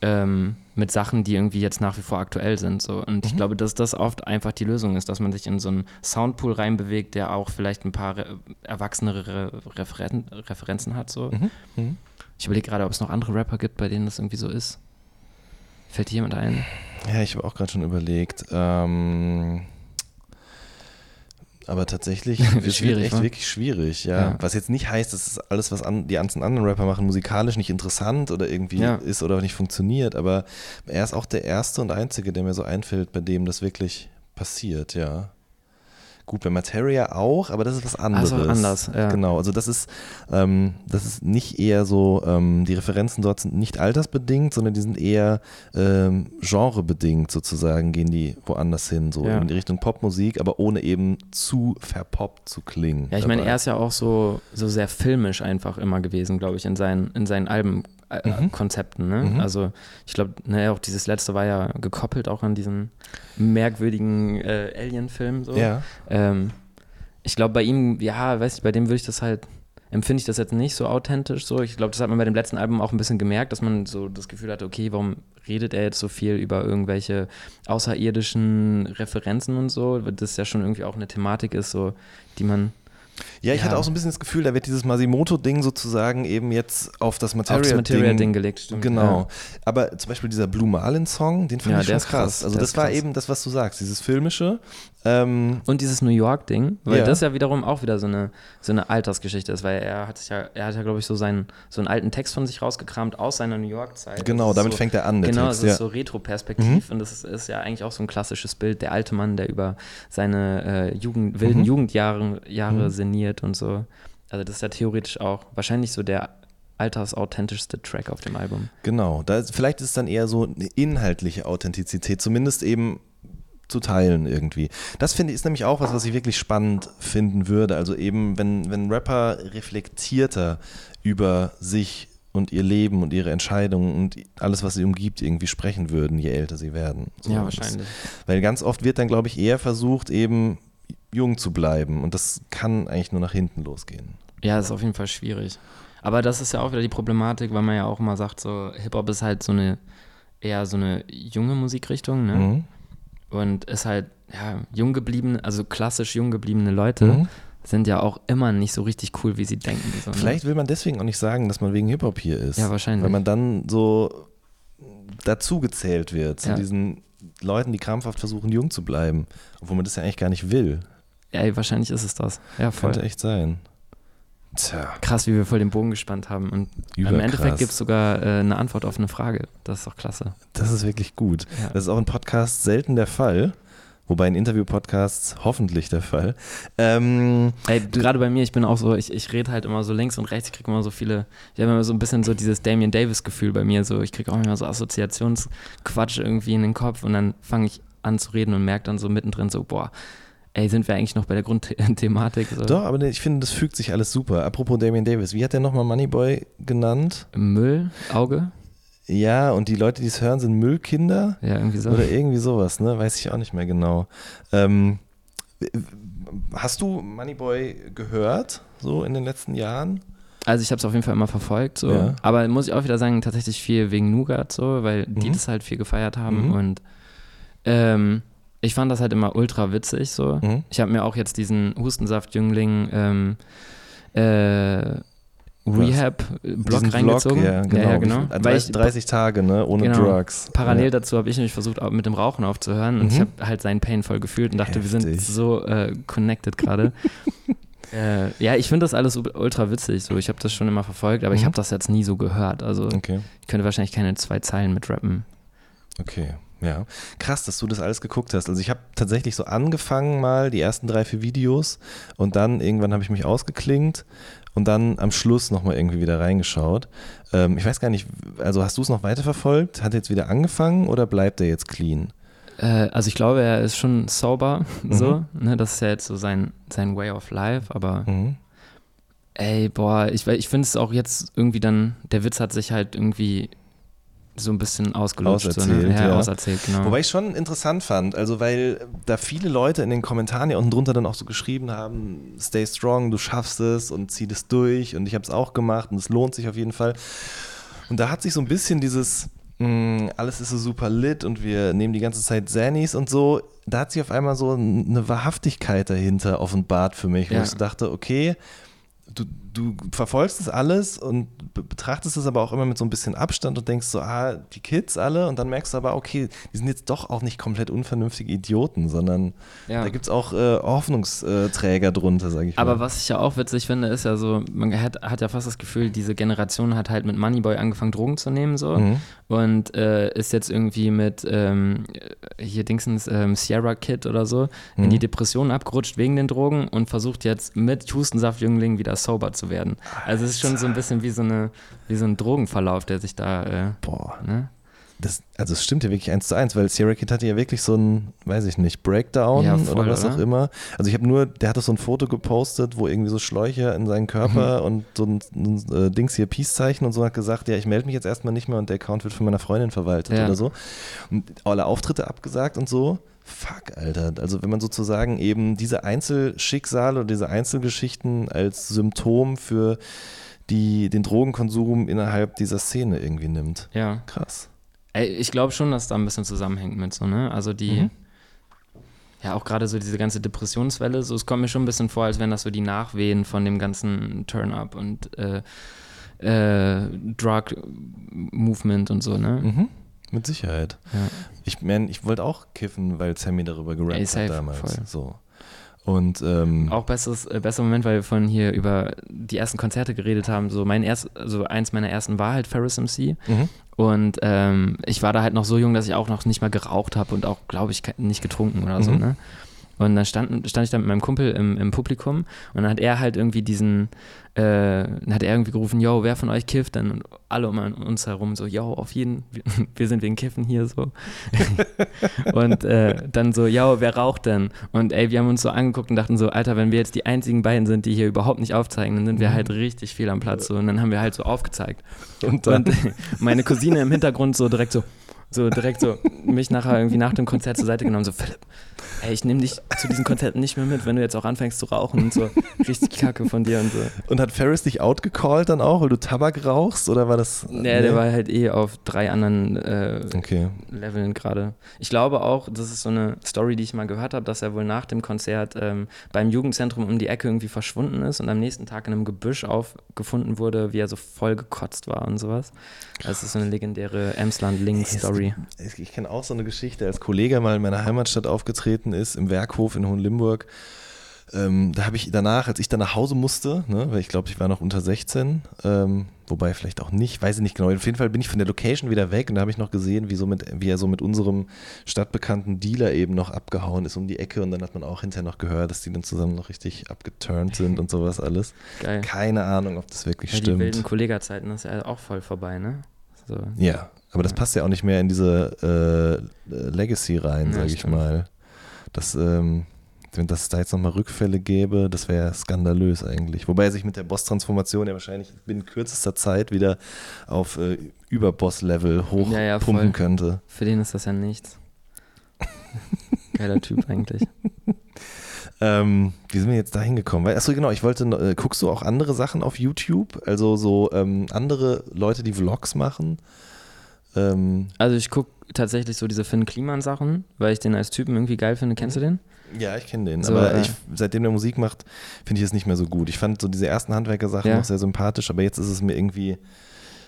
Speaker 2: ähm, mit Sachen, die irgendwie jetzt nach wie vor aktuell sind. So. Und mhm. ich glaube, dass das oft einfach die Lösung ist, dass man sich in so einen Soundpool reinbewegt, der auch vielleicht ein paar re erwachsenere Referen Referenzen hat. So. Mhm. Mhm. Ich überlege gerade, ob es noch andere Rapper gibt, bei denen das irgendwie so ist. Fällt dir jemand ein?
Speaker 1: Ja, ich habe auch gerade schon überlegt. Ähm, aber tatsächlich ist schwierig, echt ne? wirklich schwierig, ja. ja. Was jetzt nicht heißt, dass alles, was an, die ganzen anderen Rapper machen, musikalisch nicht interessant oder irgendwie ja. ist oder nicht funktioniert. Aber er ist auch der erste und einzige, der mir so einfällt, bei dem das wirklich passiert, ja. Gut, bei Materia auch, aber das ist was anderes. Also
Speaker 2: anders, ja.
Speaker 1: Genau, also das ist, ähm, das ist nicht eher so, ähm, die Referenzen dort sind nicht altersbedingt, sondern die sind eher ähm, genrebedingt sozusagen, gehen die woanders hin, so ja. in die Richtung Popmusik, aber ohne eben zu verpoppt zu klingen.
Speaker 2: Ja, ich meine, er ist ja auch so, so sehr filmisch einfach immer gewesen, glaube ich, in seinen, in seinen Alben Konzepten. Ne?
Speaker 1: Mhm.
Speaker 2: Also ich glaube, ne, auch dieses letzte war ja gekoppelt auch an diesen merkwürdigen äh, Alien-Film. So.
Speaker 1: Ja.
Speaker 2: Ähm, ich glaube, bei ihm, ja, weiß ich, bei dem würde ich das halt, empfinde ich das jetzt nicht so authentisch so. Ich glaube, das hat man bei dem letzten Album auch ein bisschen gemerkt, dass man so das Gefühl hatte, okay, warum redet er jetzt so viel über irgendwelche außerirdischen Referenzen und so, weil das ja schon irgendwie auch eine Thematik ist, so, die man
Speaker 1: Ja, ich
Speaker 2: Ja.
Speaker 1: hatte auch so ein bisschen das Gefühl, da wird dieses Masimoto-Ding sozusagen eben jetzt auf das
Speaker 2: das
Speaker 1: Material-Ding
Speaker 2: Material-Ding gelegt, stimmt.
Speaker 1: Genau. Aber zum Beispiel dieser Blue Marlin-Song, den fand
Speaker 2: Ja,
Speaker 1: ich schon krass.
Speaker 2: krass,
Speaker 1: Also
Speaker 2: der
Speaker 1: das war
Speaker 2: krass.
Speaker 1: eben das, was du sagst, dieses filmische. Ähm,
Speaker 2: Und dieses New York-Ding, weil
Speaker 1: Ja.
Speaker 2: das ja wiederum auch wieder so eine, so eine Altersgeschichte ist, weil er hat sich ja, er hat ja, glaube ich, so seinen, so einen alten Text von sich rausgekramt aus seiner New York-Zeit.
Speaker 1: genau,
Speaker 2: Das
Speaker 1: damit
Speaker 2: so,
Speaker 1: fängt er an,
Speaker 2: Genau,
Speaker 1: Text.
Speaker 2: es ist
Speaker 1: ja. Mhm.
Speaker 2: so Retro-Perspektiv und das ist, ist ja eigentlich auch so ein klassisches Bild, der alte Mann, der über seine äh, Jugend, wilden
Speaker 1: Mhm.
Speaker 2: Jugendjahre Jahre
Speaker 1: Mhm.
Speaker 2: Sinniert und so. Also das ist ja theoretisch auch wahrscheinlich so der altersauthentischste Track auf dem Album.
Speaker 1: Genau, da ist, vielleicht ist es dann eher so eine inhaltliche Authentizität, zumindest eben zu teilen irgendwie. Das finde ich ist nämlich auch was, was ich wirklich spannend finden würde. Also eben, wenn, wenn Rapper reflektierter über sich und ihr Leben und ihre Entscheidungen und alles, was sie umgibt, irgendwie sprechen würden, je älter sie werden. So,
Speaker 2: ja,
Speaker 1: das-
Speaker 2: wahrscheinlich.
Speaker 1: Weil ganz oft wird dann, glaube ich, eher versucht, eben jung zu bleiben. Und das kann eigentlich nur nach hinten losgehen.
Speaker 2: Ja, das ist auf jeden Fall schwierig. Aber das ist ja auch wieder die Problematik, weil man ja auch immer sagt, so Hip-Hop ist halt so eine eher so eine junge Musikrichtung, ne?
Speaker 1: Mhm.
Speaker 2: Und ist halt, ja, jung gebliebene, also klassisch jung gebliebene Leute
Speaker 1: Mhm.
Speaker 2: sind ja auch immer nicht so richtig cool, wie sie denken. So, ne?
Speaker 1: Vielleicht will man deswegen auch nicht sagen, dass man wegen Hip-Hop hier ist.
Speaker 2: Ja, wahrscheinlich.
Speaker 1: Weil man dann so dazugezählt wird zu
Speaker 2: Ja.
Speaker 1: diesen Leuten, die krampfhaft versuchen, jung zu bleiben. Obwohl man das ja eigentlich gar nicht will.
Speaker 2: Ey, wahrscheinlich ist es das. Ja, voll.
Speaker 1: Könnte echt sein. Tja,
Speaker 2: Krass, wie wir voll den Bogen gespannt haben. Und im
Speaker 1: überkrass.
Speaker 2: Endeffekt gibt es sogar äh, eine Antwort auf eine Frage. Das ist doch klasse.
Speaker 1: Das ist wirklich gut.
Speaker 2: Ja.
Speaker 1: Das ist auch in Podcasts selten der Fall. Wobei in Interview-Podcasts hoffentlich der Fall. Ähm,
Speaker 2: Ey, gerade bei mir, ich bin auch so, ich, ich rede halt immer so links und rechts, ich kriege immer so viele, ich habe immer so ein bisschen so dieses Damian Davis-Gefühl bei mir, so ich kriege auch immer so Assoziationsquatsch irgendwie in den Kopf und dann fange ich an zu reden und merke dann so mittendrin so, boah, ey, sind wir eigentlich noch bei der Grundthematik? So.
Speaker 1: Doch, aber ich finde, das fügt sich alles super. Apropos Damian Davis, wie hat der nochmal Moneyboy genannt?
Speaker 2: Müll, Auge?
Speaker 1: Ja, und die Leute, die es hören, sind Müllkinder
Speaker 2: Ja, irgendwie so.
Speaker 1: oder irgendwie sowas, ne? Weiß ich auch nicht mehr genau. Ähm, hast du Moneyboy gehört, so in den letzten Jahren?
Speaker 2: Also ich habe es auf jeden Fall immer verfolgt, so.
Speaker 1: Ja.
Speaker 2: Aber muss ich auch wieder sagen, tatsächlich viel wegen Nougat, so, weil die
Speaker 1: Mhm.
Speaker 2: das halt viel gefeiert haben
Speaker 1: Mhm.
Speaker 2: und ähm, ich fand das halt immer ultra witzig, so.
Speaker 1: Mhm.
Speaker 2: Ich habe mir auch jetzt diesen Hustensaft-Jüngling ähm, äh, Rehab-Blog
Speaker 1: Diesen
Speaker 2: reingezogen.
Speaker 1: ja, genau.
Speaker 2: Ja, ja, genau.
Speaker 1: Wie-
Speaker 2: Weil
Speaker 1: 30,
Speaker 2: ich,
Speaker 1: 30 Tage, ne? Ohne
Speaker 2: Genau.
Speaker 1: Drugs.
Speaker 2: parallel
Speaker 1: Ja.
Speaker 2: dazu habe ich nämlich versucht, mit dem Rauchen aufzuhören und
Speaker 1: Mhm.
Speaker 2: ich habe halt seinen Pain voll gefühlt und dachte, wir sind
Speaker 1: Heftig.
Speaker 2: so äh, connected gerade. äh, ja, ich finde das alles ultra witzig. So, ich habe das schon immer verfolgt, aber ich
Speaker 1: Mhm.
Speaker 2: habe das jetzt nie so gehört. Also
Speaker 1: Okay.
Speaker 2: ich könnte wahrscheinlich keine zwei Zeilen mit rappen.
Speaker 1: Okay, ja. Krass, dass du das alles geguckt hast. Also ich habe tatsächlich so angefangen mal, die ersten drei, vier Videos und dann irgendwann habe ich mich ausgeklingt und dann am Schluss nochmal irgendwie wieder reingeschaut. Ähm, ich weiß gar nicht, also hast du es noch weiterverfolgt? Hat er jetzt wieder angefangen oder bleibt er jetzt clean?
Speaker 2: Äh, also ich glaube, er ist schon sober,
Speaker 1: Mhm.
Speaker 2: so. Ne? Das ist ja jetzt so sein, sein Way of Life, aber
Speaker 1: Mhm.
Speaker 2: ey, boah, ich, ich finde es auch jetzt irgendwie dann, der Witz hat sich halt irgendwie so ein bisschen ausgelutscht. so,
Speaker 1: Auserzählt,
Speaker 2: ne? ja,
Speaker 1: ja.
Speaker 2: auserzählt, genau.
Speaker 1: Wobei ich schon interessant fand, also weil da viele Leute in den Kommentaren ja unten drunter dann auch so geschrieben haben, stay strong, du schaffst es und zieh das durch und ich habe es auch gemacht und es lohnt sich auf jeden Fall. Und da hat sich so ein bisschen dieses, mh, alles ist so super lit und wir nehmen die ganze Zeit Zannies und so, da hat sich auf einmal so eine Wahrhaftigkeit dahinter offenbart für mich, wo
Speaker 2: Ja.
Speaker 1: ich so dachte, okay, du, du verfolgst das alles und be- betrachtest es aber auch immer mit so ein bisschen Abstand und denkst so, ah, die Kids alle und dann merkst du aber, okay, die sind jetzt doch auch nicht komplett unvernünftige Idioten, sondern
Speaker 2: ja.
Speaker 1: da gibt es auch äh, Hoffnungsträger drunter, sage ich
Speaker 2: Aber
Speaker 1: mal.
Speaker 2: was ich ja auch witzig finde, ist ja so, man hat, hat ja fast das Gefühl, diese Generation hat halt mit Moneyboy angefangen, Drogen zu nehmen, so.
Speaker 1: Mhm.
Speaker 2: Und äh, ist jetzt irgendwie mit ähm, hier Dingsens ähm, Sierra Kid oder so in
Speaker 1: Mhm.
Speaker 2: die Depression abgerutscht wegen den Drogen und versucht jetzt mit Hustensaft-Jüngling wieder sober zu werden. Also es ist schon so ein bisschen wie so, eine, wie so ein Drogenverlauf, der sich da, äh,
Speaker 1: Boah.
Speaker 2: ne?
Speaker 1: Das, also es stimmt ja wirklich eins zu eins, weil Sierra Kid hatte ja wirklich so ein, weiß ich nicht, Breakdown
Speaker 2: Ja, voll,
Speaker 1: oder was
Speaker 2: oder?
Speaker 1: auch immer. Also ich habe nur, der hatte so ein Foto gepostet, wo irgendwie so Schläuche in seinen Körper
Speaker 2: Mhm.
Speaker 1: und so ein, ein äh, Dings hier, Peace-Zeichen und so hat gesagt, ja, ich melde mich jetzt erstmal nicht mehr und der Account wird von meiner Freundin verwaltet
Speaker 2: Ja.
Speaker 1: oder so. Und alle Auftritte abgesagt und so. Fuck, Alter. Also wenn man sozusagen eben diese Einzelschicksale oder diese Einzelgeschichten als Symptom für die, den Drogenkonsum innerhalb dieser Szene irgendwie nimmt.
Speaker 2: Ja.
Speaker 1: Krass.
Speaker 2: Ich glaube schon, dass da ein bisschen zusammenhängt mit so, ne? Also die,
Speaker 1: Mhm.
Speaker 2: ja, auch gerade so diese ganze Depressionswelle, so, es kommt mir schon ein bisschen vor, als wären das so die Nachwehen von dem ganzen Turn-up und äh, äh, Drug-Movement und so, ne?
Speaker 1: Mhm. Mit Sicherheit.
Speaker 2: Ja.
Speaker 1: Ich meine, ich wollte auch kiffen, weil Sammy darüber gerappt
Speaker 2: Ey, safe,
Speaker 1: hat damals.
Speaker 2: voll.
Speaker 1: So. Und ähm,
Speaker 2: Auch besseres, äh, besser Moment, weil wir von hier über die ersten Konzerte geredet haben. So mein erst, also eins meiner ersten war halt Ferris MC.
Speaker 1: mhm.
Speaker 2: Und ähm, ich war da halt noch so jung, dass ich auch noch nicht mal geraucht habe und auch, glaube ich, nicht getrunken oder so,
Speaker 1: Mhm.
Speaker 2: ne? Und dann stand, stand ich da mit meinem Kumpel im, im Publikum und dann hat er halt irgendwie diesen, äh, dann hat er irgendwie gerufen, yo, wer von euch kifft? Dann und alle um uns herum so, yo, auf jeden, wir, sind wegen Kiffen hier so. und äh, dann so, yo, wer raucht denn? Und ey, wir haben uns so angeguckt und dachten so, Alter, wenn wir jetzt die einzigen beiden sind, die hier überhaupt nicht aufzeigen, dann sind wir halt richtig viel am Platz so. Und dann haben wir halt so aufgezeigt.
Speaker 1: und
Speaker 2: Und meine Cousine im Hintergrund so direkt so, so direkt so mich nachher irgendwie nach dem Konzert zur Seite genommen, so Philipp, ey, ich nehme dich zu diesen Konzerten nicht mehr mit, wenn du jetzt auch anfängst zu rauchen und so. Richtig kacke von dir und so.
Speaker 1: und hat Ferris dich outgecallt dann auch, weil du Tabak rauchst? Oder war das.
Speaker 2: Nee, der war halt eh auf drei anderen äh,
Speaker 1: Okay.
Speaker 2: Leveln gerade. Ich glaube auch, das ist so eine Story, die ich mal gehört habe, dass er wohl nach dem Konzert ähm, beim Jugendzentrum um die Ecke irgendwie verschwunden ist und am nächsten Tag in einem Gebüsch aufgefunden wurde, wie er so voll gekotzt war und sowas. Das ist so eine legendäre Emsland-Link-Story.
Speaker 1: Ich kenne auch so eine Geschichte, als Kollege mal in meiner Heimatstadt aufgetreten ist, im Werkhof in Hohenlimburg. Ähm, da habe ich danach, als ich dann nach Hause musste, ne, weil ich glaube, ich war noch unter 16, ähm, wobei vielleicht auch nicht, weiß ich nicht genau. Auf jeden Fall bin ich von der Location wieder weg und da habe ich noch gesehen, wie, so mit, wie er so mit unserem stadtbekannten Dealer eben noch abgehauen ist um die Ecke und dann hat man auch hinterher noch gehört, dass die dann zusammen noch richtig abgeturnt sind und sowas alles.
Speaker 2: Geil.
Speaker 1: Keine Ahnung, ob das wirklich
Speaker 2: Ja, die wilden
Speaker 1: stimmt.
Speaker 2: Kollegazeiten ist ja auch voll vorbei, ne? So.
Speaker 1: Ja, aber das passt ja auch nicht mehr in diese äh, Legacy rein,
Speaker 2: Ja,
Speaker 1: sage ich
Speaker 2: stimmt.
Speaker 1: mal. Das, ähm, wenn das da jetzt nochmal Rückfälle gäbe, das wäre skandalös eigentlich. Wobei er sich mit der Boss-Transformation ja wahrscheinlich binnen kürzester Zeit wieder auf äh, Überboss-Level hochpumpen
Speaker 2: Ja, ja, voll.
Speaker 1: könnte.
Speaker 2: Für den ist das ja nichts. Geiler Typ eigentlich.
Speaker 1: Ähm, wie sind wir jetzt da hingekommen? Achso, genau, ich wollte, äh, guckst du auch andere Sachen auf YouTube? Also so ähm, andere Leute, die Vlogs machen? Ähm,
Speaker 2: Also ich gucke tatsächlich so diese Finn Kliman Sachen, weil ich den als Typen irgendwie geil finde. Kennst du den?
Speaker 1: Ja, ich kenne den.
Speaker 2: So,
Speaker 1: aber
Speaker 2: äh,
Speaker 1: ich, seitdem der Musik macht, finde ich es nicht mehr so gut. Ich fand so diese ersten Handwerker-Sachen
Speaker 2: Ja.
Speaker 1: noch sehr sympathisch, aber jetzt ist es mir irgendwie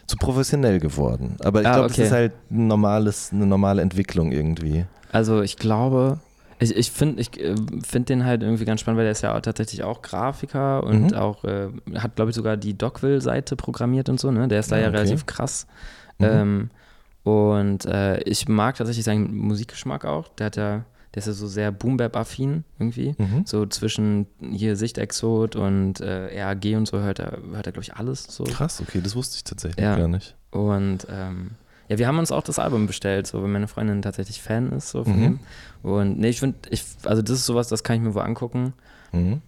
Speaker 1: zu professionell geworden. Aber ich
Speaker 2: Ah,
Speaker 1: glaube, das
Speaker 2: okay.
Speaker 1: ist halt ein normales, eine normale Entwicklung irgendwie.
Speaker 2: Also ich glaube, ich, ich finde ich, äh, find den halt irgendwie ganz spannend, weil der ist ja auch tatsächlich auch Grafiker und
Speaker 1: Mhm.
Speaker 2: auch, äh, hat glaube ich sogar die Dogville-Seite programmiert und so, ne? Der ist da
Speaker 1: Ah,
Speaker 2: ja
Speaker 1: okay.
Speaker 2: relativ krass.
Speaker 1: Mhm.
Speaker 2: Ähm, und äh, ich mag tatsächlich seinen Musikgeschmack auch. Der hat ja, der ist ja so sehr Boom-Bap-affin irgendwie.
Speaker 1: Mhm.
Speaker 2: So zwischen hier Sichtexot und äh, RAG und so hört er, hört er glaube ich, alles so.
Speaker 1: Krass, okay, das wusste ich tatsächlich
Speaker 2: Ja.
Speaker 1: gar nicht.
Speaker 2: Und ähm, ja, wir haben uns auch das Album bestellt, so weil meine Freundin tatsächlich Fan ist so von
Speaker 1: Mhm.
Speaker 2: ihm. Und nee, ich finde, ich, also das ist sowas, das kann ich mir wohl angucken.
Speaker 1: Mhm.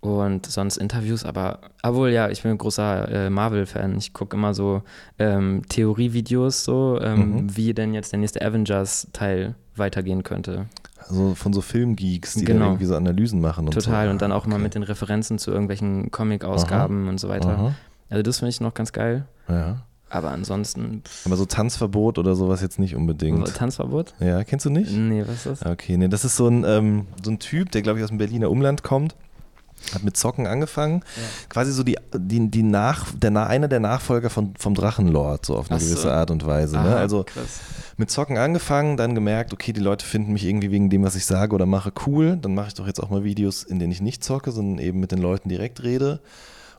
Speaker 2: Und sonst Interviews, aber, obwohl ja, ich bin ein großer äh, Marvel-Fan. Ich gucke immer so ähm, Theorievideos, so, ähm,
Speaker 1: Mhm.
Speaker 2: wie denn jetzt der nächste Avengers-Teil weitergehen könnte.
Speaker 1: Also von so Filmgeeks, die
Speaker 2: Genau.
Speaker 1: dann irgendwie so Analysen machen und
Speaker 2: Total.
Speaker 1: so.
Speaker 2: Und dann auch immer
Speaker 1: Okay.
Speaker 2: mit den Referenzen zu irgendwelchen Comic-Ausgaben und so weiter.
Speaker 1: Aha.
Speaker 2: Also das finde ich noch ganz geil.
Speaker 1: Ja.
Speaker 2: Aber ansonsten, pff,
Speaker 1: Aber so Tanzverbot oder sowas jetzt nicht unbedingt.
Speaker 2: Tanzverbot?
Speaker 1: Ja, kennst du nicht?
Speaker 2: Nee, was ist das?
Speaker 1: Okay, nee, das ist so ein, ähm, so ein Typ, der, glaube ich, aus dem Berliner Umland kommt. Hat mit Zocken angefangen. Quasi so die, die, die nach, der, einer der Nachfolger von, vom Drachenlord, so auf eine
Speaker 2: so.
Speaker 1: gewisse Art und Weise. Ne?
Speaker 2: Aha,
Speaker 1: Also
Speaker 2: krass.
Speaker 1: mit Zocken angefangen, dann gemerkt, okay, die Leute finden mich irgendwie wegen dem, was ich sage oder mache, cool. Dann mache ich doch jetzt auch mal Videos, in denen ich nicht zocke, sondern eben mit den Leuten direkt rede.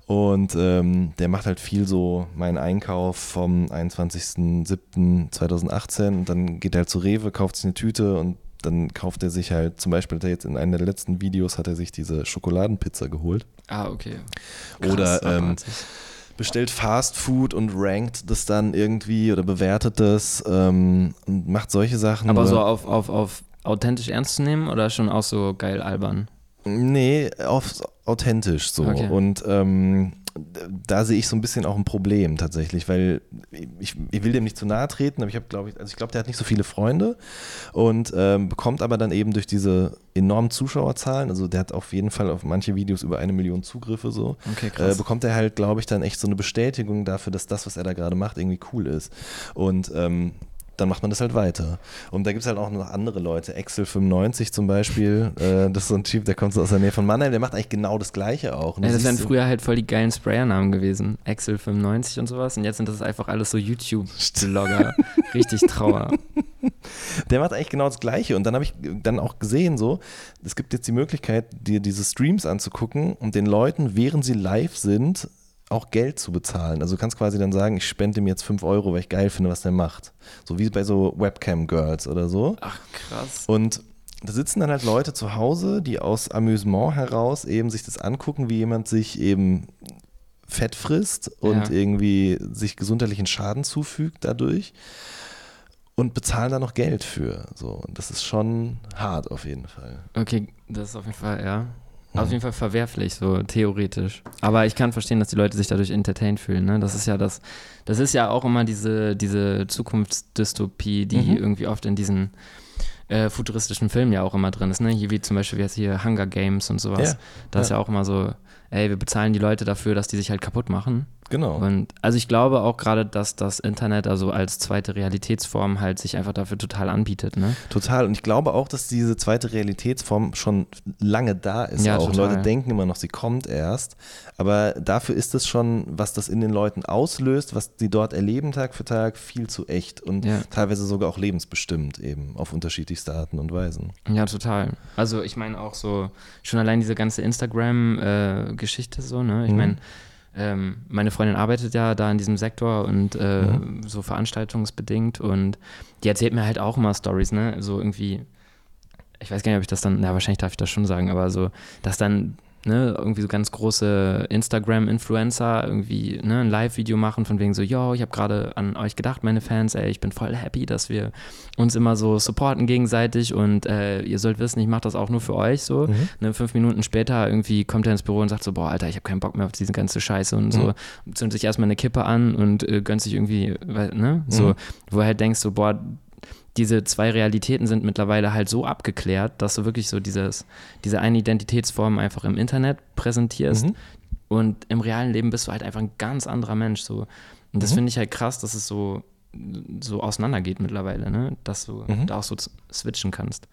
Speaker 1: Und ähm, der macht halt viel so meinen Einkauf vom 21.07.2018 und dann geht er halt zu Rewe, kauft sich eine Tüte und dann kauft er sich halt, zum Beispiel hat er jetzt in einem der letzten Videos hat er sich diese Schokoladenpizza geholt.
Speaker 2: Ah, okay.
Speaker 1: Oder, ähm, bestellt Fast Food und rankt das dann irgendwie oder bewertet das ähm, und macht solche Sachen.
Speaker 2: Aber so auf, auf, auf authentisch ernst zu nehmen oder schon auch so geil albern?
Speaker 1: Nee, auf authentisch so.
Speaker 2: Okay.
Speaker 1: Und ähm, da sehe ich so ein bisschen auch ein Problem tatsächlich, weil ich, ich will dem nicht zu nahe treten, aber ich habe, glaube ich, also ich glaube, der hat nicht so viele Freunde und ähm, bekommt aber dann eben durch diese enormen Zuschauerzahlen, also der hat auf jeden Fall auf manche Videos über eine Million Zugriffe so,
Speaker 2: Okay,
Speaker 1: äh, bekommt er halt, glaube ich, dann echt so eine Bestätigung dafür, dass das, was er da gerade macht, irgendwie cool ist. Und ähm, dann macht man das halt weiter. Und da gibt es halt auch noch andere Leute. Excel95 zum Beispiel, äh, das ist so ein Typ, der kommt so aus der Nähe von Mannheim, der macht eigentlich genau das Gleiche auch. Du
Speaker 2: Ja, das wären früher halt voll die geilen Sprayernamen gewesen. Excel 95 und sowas. Und jetzt sind das einfach alles so YouTube-Blogger. Richtig Trauer.
Speaker 1: Der macht eigentlich genau das Gleiche. Und dann habe ich dann auch gesehen, so, es gibt jetzt die Möglichkeit, dir diese Streams anzugucken und den Leuten, während sie live sind, auch Geld zu bezahlen. Also du kannst quasi dann sagen, ich spende ihm jetzt 5 Euro, weil ich geil finde, was der macht. So wie bei so Webcam-Girls oder so.
Speaker 2: Ach, krass.
Speaker 1: Und da sitzen dann halt Leute zu Hause, die aus Amüsement heraus eben sich das angucken, wie jemand sich eben Fett frisst und
Speaker 2: Ja.
Speaker 1: irgendwie sich gesundheitlichen Schaden zufügt dadurch und bezahlen da noch Geld für. So, und das ist schon hart auf jeden Fall.
Speaker 2: Okay, das ist auf jeden Fall, ja. Auf jeden Fall verwerflich, so theoretisch. Aber ich kann verstehen, dass die Leute sich dadurch entertained fühlen. Ne? Das ist ja das, das ist ja auch immer diese, diese Zukunftsdystopie, die
Speaker 1: Mhm.
Speaker 2: irgendwie oft in diesen äh, futuristischen Filmen ja auch immer drin ist. Ne? Hier wie zum Beispiel jetzt hier Hunger Games und sowas.
Speaker 1: Ja,
Speaker 2: Da ist ja auch immer so, ey, wir bezahlen die Leute dafür, dass die sich halt kaputt machen.
Speaker 1: Genau.
Speaker 2: Und also ich glaube auch gerade, dass das Internet also als zweite Realitätsform halt sich einfach dafür total anbietet. Ne?
Speaker 1: Total. Und ich glaube auch, dass diese zweite Realitätsform schon lange da ist.
Speaker 2: Ja,
Speaker 1: auch.
Speaker 2: total.
Speaker 1: Leute denken immer noch, sie kommt erst. Aber dafür ist es schon, was das in den Leuten auslöst, was die dort erleben Tag für Tag, viel zu echt und
Speaker 2: Ja.
Speaker 1: teilweise sogar auch lebensbestimmt eben auf unterschiedlichste Arten und Weisen.
Speaker 2: Ja, total. Also ich meine auch so, schon allein diese ganze Instagram-Geschichte so, ne? Ich
Speaker 1: Mhm.
Speaker 2: Meine, ähm, meine Freundin arbeitet ja da in diesem Sektor und äh,
Speaker 1: Mhm.
Speaker 2: so veranstaltungsbedingt und die erzählt mir halt auch immer Stories, ne? So irgendwie, ich weiß gar nicht, ob ich das dann, na wahrscheinlich darf ich das schon sagen, aber so, dass dann ne, irgendwie so ganz große Instagram-Influencer irgendwie ne, ein Live-Video machen von wegen so, yo, ich habe gerade an euch gedacht, meine Fans, ey, ich bin voll happy, dass wir uns immer so supporten gegenseitig und äh, ihr sollt wissen, ich mache das auch nur für euch so.
Speaker 1: Mhm.
Speaker 2: Ne, fünf Minuten später irgendwie kommt er ins Büro und sagt so, boah, Alter, ich habe keinen Bock mehr auf diese ganze Scheiße und so. Zündet sich erstmal eine Kippe an und äh, gönnt sich irgendwie, ne, so,
Speaker 1: Mhm.
Speaker 2: wo du halt denkst so, boah, diese zwei Realitäten sind mittlerweile halt so abgeklärt, dass du wirklich so dieses, diese eine Identitätsform einfach im Internet präsentierst
Speaker 1: Mhm.
Speaker 2: und im realen Leben bist du halt einfach ein ganz anderer Mensch. So. Und das
Speaker 1: Mhm.
Speaker 2: finde ich halt krass, dass es so, so auseinandergeht mittlerweile, ne? dass du
Speaker 1: Mhm.
Speaker 2: da auch so switchen kannst.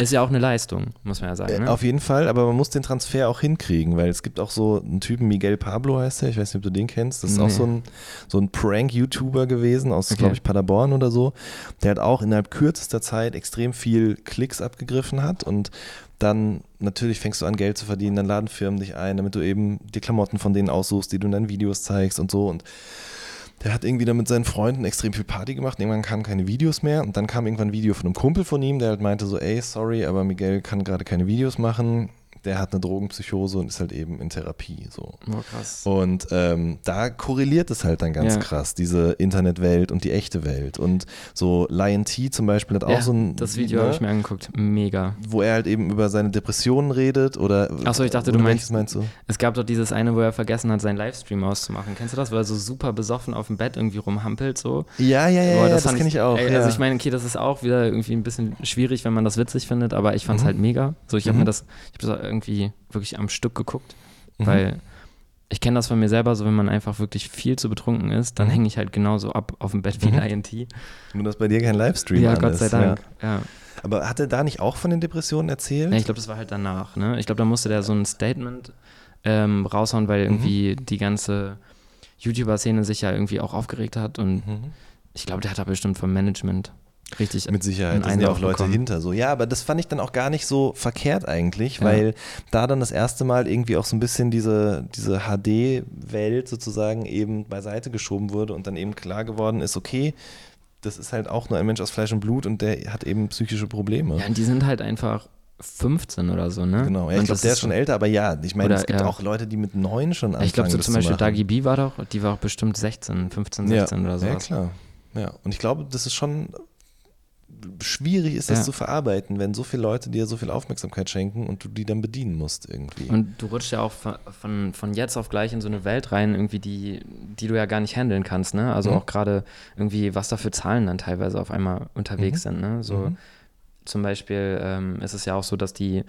Speaker 2: Ist ja auch eine Leistung, muss man ja sagen.
Speaker 1: Äh,
Speaker 2: Ne?
Speaker 1: Auf jeden Fall, aber man muss den Transfer auch hinkriegen, weil es gibt auch so einen Typen, Miguel Pablo heißt der, ich weiß nicht, ob du den kennst, das ist auch
Speaker 2: Nee.
Speaker 1: so ein, so ein Prank-YouTuber gewesen aus,
Speaker 2: Okay.
Speaker 1: glaube ich, Paderborn oder so, der hat auch innerhalb kürzester Zeit extrem viel Klicks abgegriffen hat und dann natürlich fängst du an, Geld zu verdienen, dann laden Firmen dich ein, damit du eben die Klamotten von denen aussuchst, die du in deinen Videos zeigst und so und der hat irgendwie dann mit seinen Freunden extrem viel Party gemacht. Irgendwann kamen keine Videos mehr. Und dann kam irgendwann ein Video von einem Kumpel von ihm, der halt meinte so, ey, sorry, aber Miguel kann gerade keine Videos machen. Der hat eine Drogenpsychose und ist halt eben in Therapie. So.
Speaker 2: oh, krass.
Speaker 1: Und ähm, da korreliert es halt dann ganz
Speaker 2: Ja.
Speaker 1: krass, diese Internetwelt und die echte Welt. Und so Lion T zum Beispiel hat auch
Speaker 2: ja,
Speaker 1: so ein.
Speaker 2: das Video
Speaker 1: ne,
Speaker 2: habe ich mir angeguckt. Mega.
Speaker 1: Wo er halt eben über seine Depressionen redet oder.
Speaker 2: Ach so, ich dachte, du meinst-
Speaker 1: meinst du?
Speaker 2: Es gab doch dieses eine, wo er vergessen hat, seinen Livestream auszumachen. Kennst du das? Wo er so super besoffen auf dem Bett irgendwie rumhampelt so.
Speaker 1: Ja, ja, ja,
Speaker 2: Boah,
Speaker 1: ja das, kenne ich auch.
Speaker 2: Ey. Also ich meine, okay, das ist auch wieder irgendwie ein bisschen schwierig, wenn man das witzig findet, aber ich fand es
Speaker 1: Mhm.
Speaker 2: halt mega. So, ich habe
Speaker 1: Mhm.
Speaker 2: mir das, ich habe das irgendwie wirklich am Stück geguckt,
Speaker 1: Mhm.
Speaker 2: weil ich kenne das von mir selber, so wenn man einfach wirklich viel zu betrunken ist, dann
Speaker 1: Mhm.
Speaker 2: hänge ich halt genauso ab auf dem Bett wie
Speaker 1: Mhm.
Speaker 2: Lion T.
Speaker 1: Nur, dass bei dir kein Livestream
Speaker 2: Ja,
Speaker 1: an
Speaker 2: Gott
Speaker 1: ist,
Speaker 2: sei Dank. Ja.
Speaker 1: Ja. Aber hat er da nicht auch von den Depressionen erzählt?
Speaker 2: Ja, ich glaube, das war halt danach. Ne? Ich glaube, da musste der so ein Statement ähm, raushauen, weil
Speaker 1: Mhm.
Speaker 2: irgendwie die ganze YouTuber-Szene sich ja irgendwie auch aufgeregt hat und
Speaker 1: Mhm.
Speaker 2: ich glaube, der hat da bestimmt vom Management richtig
Speaker 1: Mit Sicherheit, da sind ja auch Leute
Speaker 2: bekommen.
Speaker 1: hinter so. Ja, aber das fand ich dann auch gar nicht so verkehrt eigentlich,
Speaker 2: Ja.
Speaker 1: weil da dann das erste Mal irgendwie auch so ein bisschen diese, diese HD-Welt sozusagen eben beiseite geschoben wurde und dann eben klar geworden ist, okay, das ist halt auch nur ein Mensch aus Fleisch und Blut und der hat eben psychische Probleme.
Speaker 2: Ja, und die sind halt einfach 15 oder so, ne?
Speaker 1: Genau, ja, ich glaube, der ist schon älter, aber ja, ich meine, es gibt ja. auch Leute, die mit neun schon anfangen.
Speaker 2: Ich glaube, so zum Beispiel Dagi B war doch, die war auch bestimmt 16, 15, 16
Speaker 1: ja,
Speaker 2: oder so.
Speaker 1: Ja, klar. Ja, und ich glaube, das ist schon schwierig ist, das ja. zu verarbeiten, wenn so viele Leute dir so viel Aufmerksamkeit schenken und du die dann bedienen musst irgendwie.
Speaker 2: Und du rutschst ja auch von, von, jetzt auf gleich in so eine Welt rein, irgendwie, die, die du ja gar nicht handeln kannst, ne? Also mhm. auch gerade irgendwie, was da für Zahlen dann teilweise auf einmal unterwegs mhm. sind, ne? So mhm. zum Beispiel ähm, ist es ja auch so, dass die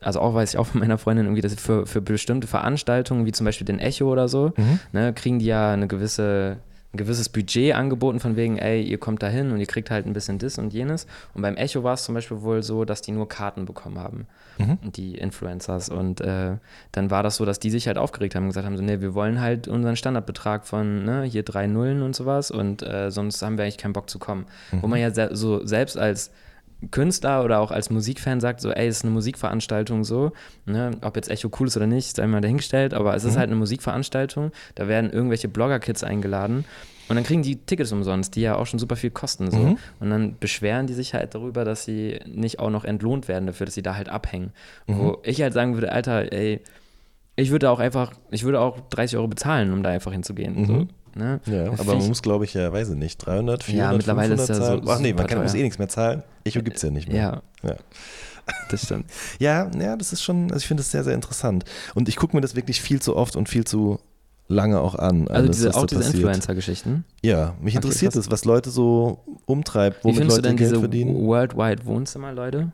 Speaker 2: also auch weiß ich auch von meiner Freundin irgendwie, dass für, für bestimmte Veranstaltungen, wie zum Beispiel den Echo oder so, mhm. ne, kriegen die ja eine gewisse ein gewisses Budget angeboten, von wegen, ey, ihr kommt da hin und ihr kriegt halt ein bisschen das und jenes. Und beim Echo war es zum Beispiel wohl so, dass die nur Karten bekommen haben, mhm. die Influencers. Und äh, dann war das so, dass die sich halt aufgeregt haben und gesagt haben, so, nee, wir wollen halt unseren Standardbetrag von ne, hier drei Nullen und sowas und äh, sonst haben wir eigentlich keinen Bock zu kommen. Mhm. Wo man ja so selbst als Künstler oder auch als Musikfan sagt, so, ey, es ist eine Musikveranstaltung so, ne? ob jetzt Echo cool ist oder nicht, sei mal dahingestellt, aber es ist mhm. halt eine Musikveranstaltung, da werden irgendwelche Blogger-Kids eingeladen und dann kriegen die Tickets umsonst, die ja auch schon super viel kosten so. Mhm. Und dann beschweren die sich halt darüber, dass sie nicht auch noch entlohnt werden dafür, dass sie da halt abhängen. Mhm. Wo ich halt sagen würde, Alter, ey, ich würde auch einfach, ich würde auch 30 Euro bezahlen, um da einfach hinzugehen. Mhm. So. Ne?
Speaker 1: Ja, aber man muss, glaube ich, ja, weiß ich nicht, 300, 400,
Speaker 2: ja, mittlerweile 500 ist ja
Speaker 1: zahlen. So Ach nee, man kann, muss eh nichts mehr zahlen. Echo gibt es ja nicht mehr.
Speaker 2: Ja. ja. Das stimmt.
Speaker 1: ja, ja, das ist schon, also ich finde das sehr, sehr interessant. Und ich gucke mir das wirklich viel zu oft und viel zu lange auch an.
Speaker 2: Also alles, diese, auch diese Influencer-Geschichten?
Speaker 1: Ja, mich okay, interessiert es, was Leute so umtreibt, womit Leute Geld verdienen.
Speaker 2: Worldwide Wohnzimmer-Leute?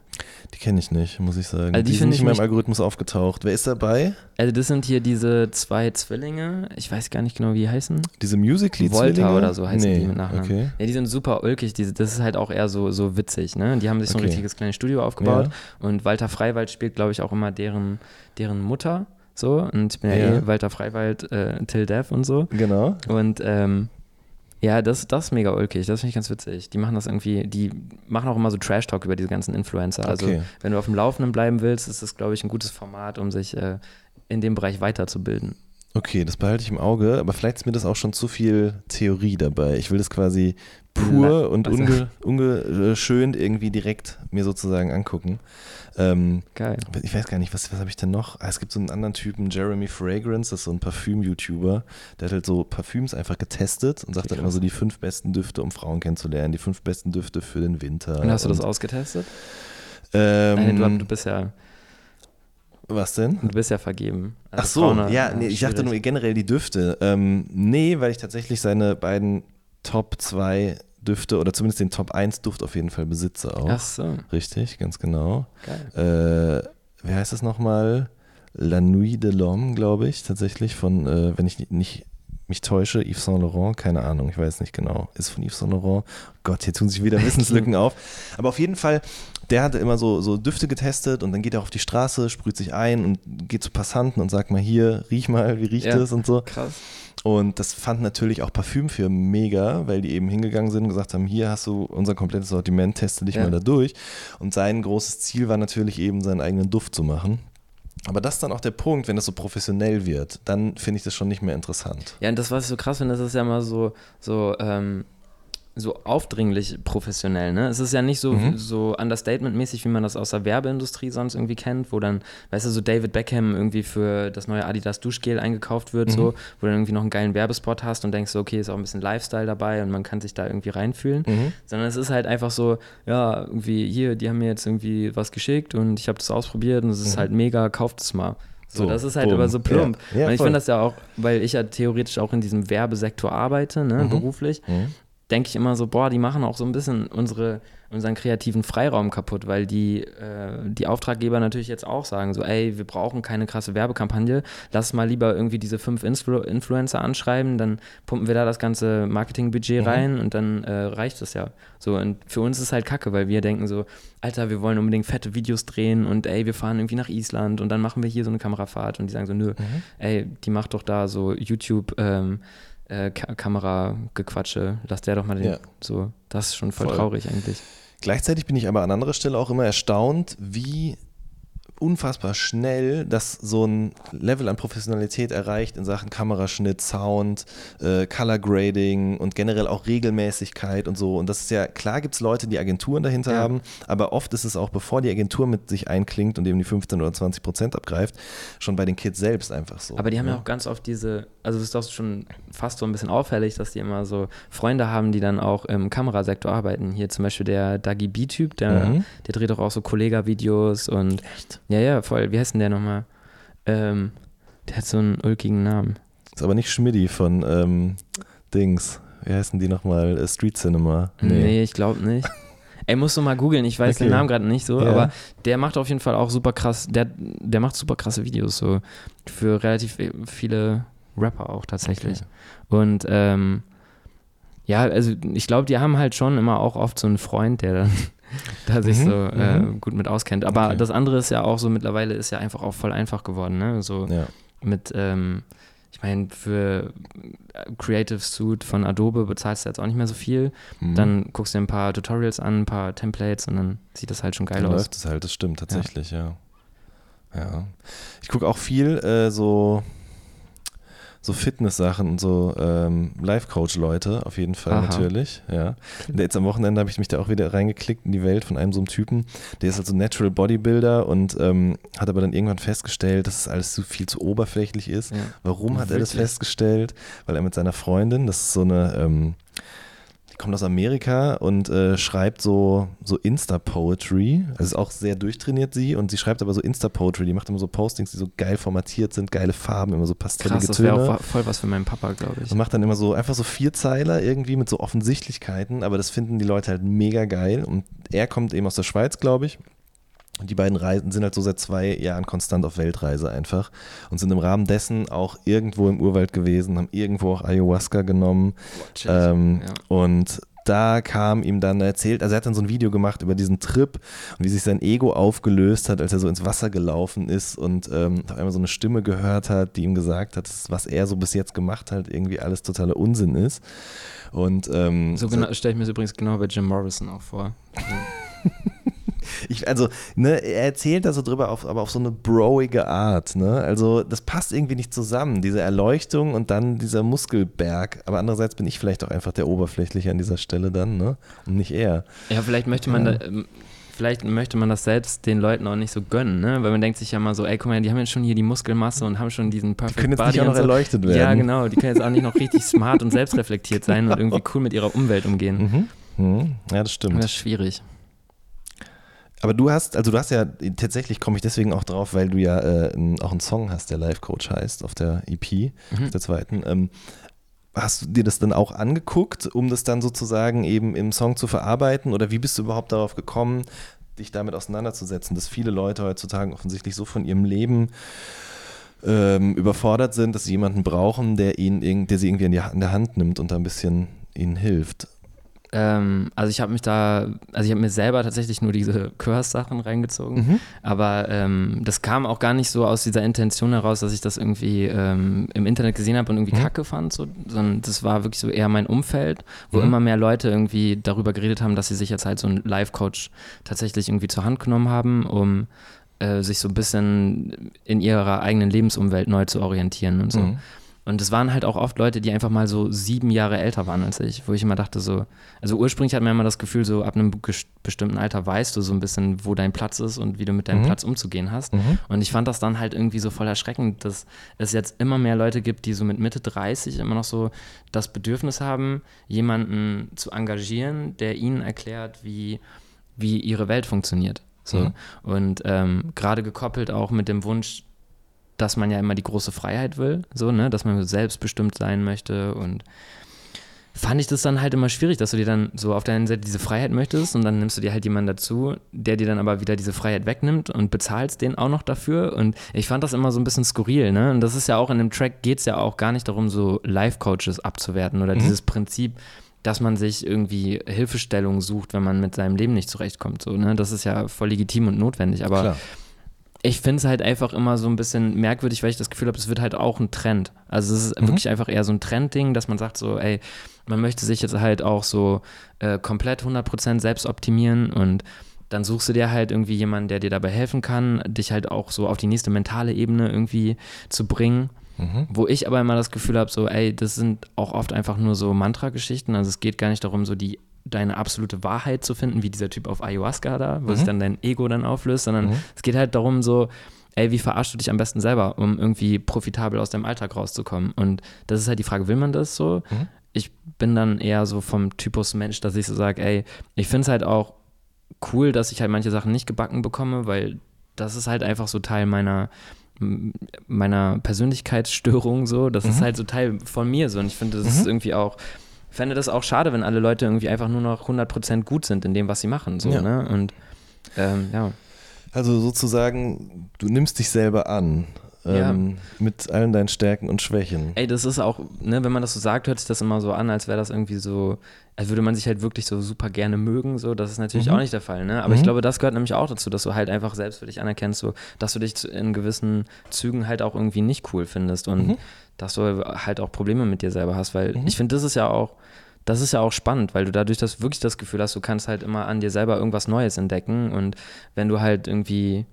Speaker 1: Die kenne ich nicht, muss ich sagen.
Speaker 2: Also die,
Speaker 1: die sind nicht
Speaker 2: in
Speaker 1: meinem Algorithmus aufgetaucht. Wer ist dabei?
Speaker 2: Also das sind hier diese zwei Zwillinge, ich weiß gar nicht genau, wie die heißen.
Speaker 1: Diese Musically-Zwillinge?
Speaker 2: Volta oder so heißen
Speaker 1: nee,
Speaker 2: die mit Nachnamen.
Speaker 1: Okay.
Speaker 2: Ja, die sind super ulkig, diese, das ist halt auch eher so, so witzig, ne? Die haben sich so ein richtiges kleines Studio aufgebaut ja. und Walter Freiwald spielt, glaube ich, auch immer deren, deren Mutter. So, und ich bin ja, ja. eh Walter Freiwald, äh, Till Death und so.
Speaker 1: Genau.
Speaker 2: Und ähm, ja, das, das ist mega ulkig. Das finde ich ganz witzig. Die machen das irgendwie, die machen auch immer so Trash-Talk über diese ganzen Influencer. Also, okay. wenn du auf dem Laufenden bleiben willst, ist das, glaube ich, ein gutes Format, um sich äh, in dem Bereich weiterzubilden.
Speaker 1: Okay, das behalte ich im Auge, aber vielleicht ist mir das auch schon zu viel Theorie dabei. Ich will das quasi pur und unge, ungeschönt irgendwie direkt mir sozusagen angucken. Ähm,
Speaker 2: Geil.
Speaker 1: Ich weiß gar nicht, was, was habe ich denn noch? Ah, es gibt so einen anderen Typen, Jeremy Fragrance, das ist so ein Parfüm-YouTuber, der hat halt so Parfüms einfach getestet und sagt dann immer so die fünf besten Düfte, um Frauen kennenzulernen, die fünf besten Düfte für den Winter.
Speaker 2: Und hast du das ausgetestet?
Speaker 1: Ähm,
Speaker 2: Nein, du bist ja
Speaker 1: was denn?
Speaker 2: Du bist ja vergeben.
Speaker 1: Also Ach so, Frauen, ja, nee, ich dachte nur generell die Düfte. Ähm, nee, weil ich tatsächlich seine beiden Top 2 Düfte oder zumindest den Top 1 Duft auf jeden Fall besitze auch.
Speaker 2: Ach so.
Speaker 1: Richtig, ganz genau.
Speaker 2: Geil.
Speaker 1: Äh, wie heißt das nochmal? La Nuit de l'Homme, glaube ich, tatsächlich von, äh, wenn ich nicht mich täusche, Yves Saint Laurent, keine Ahnung, ich weiß nicht genau. Ist von Yves Saint Laurent. Gott, hier tun sich wieder Wissenslücken auf. Aber auf jeden Fall, der hatte immer so, so Düfte getestet und dann geht er auf die Straße, sprüht sich ein und geht zu Passanten und sagt mal hier, riech mal, wie riecht ja, das und so.
Speaker 2: Krass.
Speaker 1: Und das fand natürlich auch Parfümfirmen mega, weil die eben hingegangen sind und gesagt haben, hier hast du unser komplettes Sortiment, teste dich ja. mal da durch. Und sein großes Ziel war natürlich eben, seinen eigenen Duft zu machen. Aber das ist dann auch der Punkt, wenn das so professionell wird, dann finde ich das schon nicht mehr interessant.
Speaker 2: Ja, und das, was ich so krass finde, das ist ja immer so, so ähm, so aufdringlich professionell, ne? Es ist ja nicht so, mhm. so Understatement-mäßig, wie man das aus der Werbeindustrie sonst irgendwie kennt, wo dann, weißt du, so David Beckham irgendwie für das neue Adidas Duschgel eingekauft wird, mhm. so, wo du dann irgendwie noch einen geilen Werbespot hast und denkst so, okay, ist auch ein bisschen Lifestyle dabei und man kann sich da irgendwie reinfühlen. Mhm. Sondern es ist halt einfach so, ja, irgendwie, hier, die haben mir jetzt irgendwie was geschickt und ich habe das ausprobiert und es ist mhm. halt mega, kauft es mal. So, so, das ist halt boom. immer so plump. Ja. Ja, und ich finde das ja auch, weil ich ja theoretisch auch in diesem Werbesektor arbeite, ne, mhm. beruflich. Mhm denke ich immer so, boah, die machen auch so ein bisschen unsere, unseren kreativen Freiraum kaputt, weil die, äh, die Auftraggeber natürlich jetzt auch sagen, so, ey, wir brauchen keine krasse Werbekampagne, lass mal lieber irgendwie diese fünf Influ Influencer anschreiben, dann pumpen wir da das ganze Marketingbudget mhm. rein und dann äh, reicht es ja. So, und für uns ist es halt kacke, weil wir denken so, Alter, wir wollen unbedingt fette Videos drehen und ey, wir fahren irgendwie nach Island und dann machen wir hier so eine Kamerafahrt und die sagen so, nö, mhm. ey, die macht doch da so YouTube, ähm, äh, Kameragequatsche, lass der doch mal den, ja. so, das ist schon voll, voll, traurig eigentlich.
Speaker 1: Gleichzeitig bin ich aber an anderer Stelle auch immer erstaunt, wie unfassbar schnell, dass so ein Level an Professionalität erreicht in Sachen Kameraschnitt, Sound, äh, Color Grading und generell auch Regelmäßigkeit und so. Und das ist ja, klar gibt es Leute, die Agenturen dahinter ja. haben, aber oft ist es auch, bevor die Agentur mit sich einklingt und eben die 15 oder 20 Prozent abgreift, schon bei den Kids selbst einfach so.
Speaker 2: Aber die haben ja, ja auch ganz oft diese, also es ist doch schon fast so ein bisschen auffällig, dass die immer so Freunde haben, die dann auch im Kamerasektor arbeiten. Hier zum Beispiel der Dagi B-Typ, der, mhm. der dreht doch auch so Kollega-Videos und Echt? Ja, ja, voll. Wie heißt denn der nochmal? Ähm, der hat so einen ulkigen Namen.
Speaker 1: Ist aber nicht Schmidti von ähm, Dings. Wie heißen die nochmal? Äh, Street Cinema.
Speaker 2: Nee, nee ich glaube nicht. Ey, musst du mal googeln, ich weiß okay. den Namen gerade nicht so, ja. aber der macht auf jeden Fall auch super krass, der, der macht super krasse Videos so für relativ viele Rapper auch tatsächlich. Okay. Und ähm, ja, also ich glaube, die haben halt schon immer auch oft so einen Freund, der dann da sich mhm, so äh, mhm. gut mit auskennt. Aber okay. das andere ist ja auch so, mittlerweile ist ja einfach auch voll einfach geworden, ne? So ja. mit, ähm, ich meine, für Creative Suite von Adobe bezahlst du jetzt auch nicht mehr so viel. Mhm. Dann guckst du dir ein paar Tutorials an, ein paar Templates und dann sieht das halt schon geil dann aus.
Speaker 1: läuft es halt, das stimmt tatsächlich, ja. Ja. ja. Ich gucke auch viel äh, so so Fitness-Sachen und so ähm, Life-Coach-Leute, auf jeden Fall Aha. natürlich. Ja. Jetzt am Wochenende habe ich mich da auch wieder reingeklickt in die Welt von einem so einem Typen, der ist halt so Natural Bodybuilder und ähm, hat aber dann irgendwann festgestellt, dass es alles zu viel zu oberflächlich ist. Ja. Warum hat Wirklich? er das festgestellt? Weil er mit seiner Freundin, das ist so eine ähm, kommt aus Amerika und äh, schreibt so, so Insta-Poetry. Also ist auch sehr durchtrainiert sie und sie schreibt aber so Insta-Poetry. Die macht immer so Postings, die so geil formatiert sind, geile Farben, immer so pastellige Krass, das Töne.
Speaker 2: Das wäre auch voll was für meinen Papa, glaube ich.
Speaker 1: Und macht dann immer so einfach so Vierzeiler irgendwie mit so Offensichtlichkeiten, aber das finden die Leute halt mega geil. Und er kommt eben aus der Schweiz, glaube ich. Und die beiden Reisen sind halt so seit zwei Jahren konstant auf Weltreise einfach und sind im Rahmen dessen auch irgendwo im Urwald gewesen, haben irgendwo auch Ayahuasca genommen. Boah, ähm, ja. Und da kam ihm dann erzählt, also er hat dann so ein Video gemacht über diesen Trip und wie sich sein Ego aufgelöst hat, als er so ins Wasser gelaufen ist und ähm, auf einmal so eine Stimme gehört hat, die ihm gesagt hat, dass was er so bis jetzt gemacht hat, irgendwie alles totaler Unsinn ist. Und ähm,
Speaker 2: so, genau, stelle ich mir das übrigens genau bei Jim Morrison auch vor.
Speaker 1: Ich, also, ne, er erzählt da so drüber, auf, aber auf so eine broige Art. Ne? Also, das passt irgendwie nicht zusammen, diese Erleuchtung und dann dieser Muskelberg. Aber andererseits bin ich vielleicht auch einfach der Oberflächliche an dieser Stelle dann, ne? Und nicht er.
Speaker 2: Ja, vielleicht möchte man ja. da. Ähm, vielleicht möchte man das selbst den Leuten auch nicht so gönnen, ne? Weil man denkt sich ja mal so, ey, guck mal, die haben jetzt schon hier die Muskelmasse und haben schon diesen Perfect
Speaker 1: Die können jetzt
Speaker 2: Body
Speaker 1: nicht auch noch
Speaker 2: so.
Speaker 1: erleuchtet werden.
Speaker 2: Ja, genau. Die können jetzt auch nicht noch richtig smart und selbstreflektiert sein genau. und irgendwie cool mit ihrer Umwelt umgehen.
Speaker 1: Mhm. Mhm. Ja, das stimmt.
Speaker 2: Das ist schwierig.
Speaker 1: Aber du hast, also du hast ja, tatsächlich komme ich deswegen auch drauf, weil du ja äh, auch einen Song hast, der Life Coach heißt, auf der EP, mhm. auf der zweiten. Ähm, hast du dir das dann auch angeguckt, um das dann sozusagen eben im Song zu verarbeiten? Oder wie bist du überhaupt darauf gekommen, dich damit auseinanderzusetzen, dass viele Leute heutzutage offensichtlich so von ihrem Leben ähm, überfordert sind, dass sie jemanden brauchen, der ihnen, der sie irgendwie in, die, in der Hand nimmt und da ein bisschen ihnen hilft?
Speaker 2: Ähm, also ich habe mich da, also ich habe mir selber tatsächlich nur diese Curse-Sachen reingezogen, mhm. aber ähm, das kam auch gar nicht so aus dieser Intention heraus, dass ich das irgendwie ähm, im Internet gesehen habe und irgendwie mhm. kacke fand, so, sondern das war wirklich so eher mein Umfeld, wo mhm. immer mehr Leute irgendwie darüber geredet haben, dass sie sich jetzt halt so einen Live-Coach tatsächlich irgendwie zur Hand genommen haben, um äh, sich so ein bisschen in ihrer eigenen Lebensumwelt neu zu orientieren und so. Und es waren halt auch oft Leute, die einfach mal so sieben Jahre älter waren als ich, wo ich immer dachte so, also ursprünglich hat man immer das Gefühl, so ab einem bestimmten Alter weißt du so ein bisschen, wo dein Platz ist und wie du mit deinem mhm. Platz umzugehen hast. Mhm. Und ich fand das dann halt irgendwie so voll erschreckend, dass es jetzt immer mehr Leute gibt, die so mit Mitte 30 immer noch so das Bedürfnis haben, jemanden zu engagieren, der ihnen erklärt, wie, wie ihre Welt funktioniert. So. Mhm. Und ähm, gerade gekoppelt auch mit dem Wunsch, dass man ja immer die große Freiheit will, so, ne, dass man selbstbestimmt sein möchte und fand ich das dann halt immer schwierig, dass du dir dann so auf der einen Seite diese Freiheit möchtest und dann nimmst du dir halt jemanden dazu, der dir dann aber wieder diese Freiheit wegnimmt und bezahlst den auch noch dafür und ich fand das immer so ein bisschen skurril, ne, und das ist ja auch in dem Track geht es ja auch gar nicht darum, so Life-Coaches abzuwerten oder mhm. dieses Prinzip, dass man sich irgendwie Hilfestellung sucht, wenn man mit seinem Leben nicht zurechtkommt, so, ne, das ist ja voll legitim und notwendig, aber Klar ich finde es halt einfach immer so ein bisschen merkwürdig, weil ich das Gefühl habe, es wird halt auch ein Trend. Also es ist mhm. wirklich einfach eher so ein Trendding, dass man sagt so, ey, man möchte sich jetzt halt auch so äh, komplett 100% selbst optimieren und dann suchst du dir halt irgendwie jemanden, der dir dabei helfen kann, dich halt auch so auf die nächste mentale Ebene irgendwie zu bringen. Mhm. Wo ich aber immer das Gefühl habe, so, ey, das sind auch oft einfach nur so Mantra-Geschichten. Also es geht gar nicht darum, so die deine absolute Wahrheit zu finden, wie dieser Typ auf Ayahuasca da, wo mhm. sich dann dein Ego dann auflöst, sondern mhm. es geht halt darum, so, ey, wie verarschst du dich am besten selber, um irgendwie profitabel aus deinem Alltag rauszukommen? Und das ist halt die Frage, will man das so? Mhm. Ich bin dann eher so vom Typus Mensch, dass ich so sage, ey, ich finde es halt auch cool, dass ich halt manche Sachen nicht gebacken bekomme, weil das ist halt einfach so Teil meiner meiner Persönlichkeitsstörung so. Das mhm. ist halt so Teil von mir so. Und ich finde, das mhm. ist irgendwie auch, fände das auch schade, wenn alle Leute irgendwie einfach nur noch 100% gut sind in dem, was sie machen. So, ja. ne? Und ähm, ja.
Speaker 1: Also sozusagen, du nimmst dich selber an. Ähm, ja. mit allen deinen Stärken und Schwächen.
Speaker 2: Ey, das ist auch, ne, wenn man das so sagt, hört sich das immer so an, als wäre das irgendwie so, als würde man sich halt wirklich so super gerne mögen. So, das ist natürlich mhm. auch nicht der Fall, ne? Aber mhm. ich glaube, das gehört nämlich auch dazu, dass du halt einfach selbst für dich anerkennst, so, dass du dich in gewissen Zügen halt auch irgendwie nicht cool findest und mhm. dass du halt auch Probleme mit dir selber hast, weil mhm. ich finde, das ist ja auch das ist ja auch spannend, weil du dadurch das wirklich das Gefühl hast, du kannst halt immer an dir selber irgendwas Neues entdecken und wenn du halt irgendwie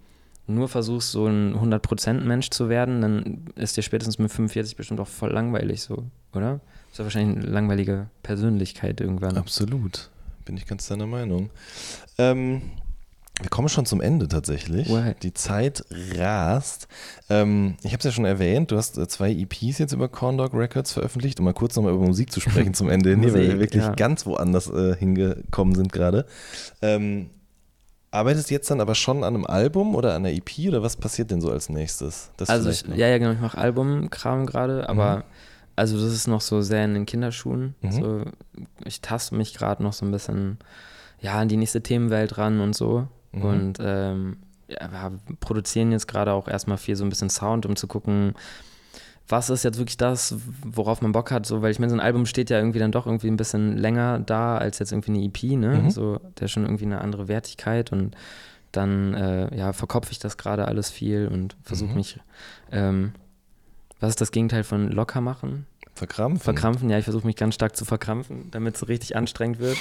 Speaker 2: nur versuchst, so ein 100%-Mensch zu werden, dann ist dir spätestens mit 45 bestimmt auch voll langweilig so, oder? Ist ja wahrscheinlich eine langweilige Persönlichkeit irgendwann.
Speaker 1: Absolut. Bin ich ganz deiner Meinung. Ähm, wir kommen schon zum Ende tatsächlich. Right. Die Zeit rast. Ähm, ich habe es ja schon erwähnt, du hast äh, zwei EPs jetzt über Corndog Records veröffentlicht, um mal kurz nochmal über Musik zu sprechen zum Ende hin, weil wir wirklich ja. ganz woanders äh, hingekommen sind gerade. Ähm, arbeitest jetzt dann aber schon an einem Album oder an einer EP oder was passiert denn so als nächstes?
Speaker 2: Das also ich, ja, ja, genau, ich mache Albumkram gerade, aber mhm. also das ist noch so sehr in den Kinderschuhen. Mhm. So, ich taste mich gerade noch so ein bisschen ja, in die nächste Themenwelt ran und so. Mhm. Und ähm, ja, wir produzieren jetzt gerade auch erstmal viel so ein bisschen Sound, um zu gucken, was ist jetzt wirklich das, worauf man Bock hat, so, weil ich meine, so ein Album steht ja irgendwie dann doch irgendwie ein bisschen länger da als jetzt irgendwie eine EP, ne? Mhm. So, der schon irgendwie eine andere Wertigkeit und dann äh, ja, verkopfe ich das gerade alles viel und versuche mhm. mich, ähm, was ist das Gegenteil von locker machen?
Speaker 1: Verkrampfen?
Speaker 2: Verkrampfen, ja, ich versuche mich ganz stark zu verkrampfen, damit es so richtig anstrengend wird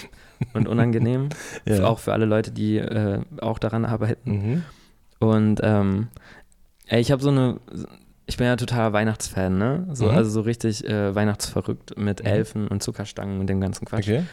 Speaker 2: und unangenehm. ja. Auch für alle Leute, die äh, auch daran arbeiten. Mhm. Und ähm, ich habe so eine, ich bin ja totaler Weihnachtsfan, ne? So, mhm. Also so richtig äh, weihnachtsverrückt mit mhm. Elfen und Zuckerstangen und dem ganzen Quatsch. Okay.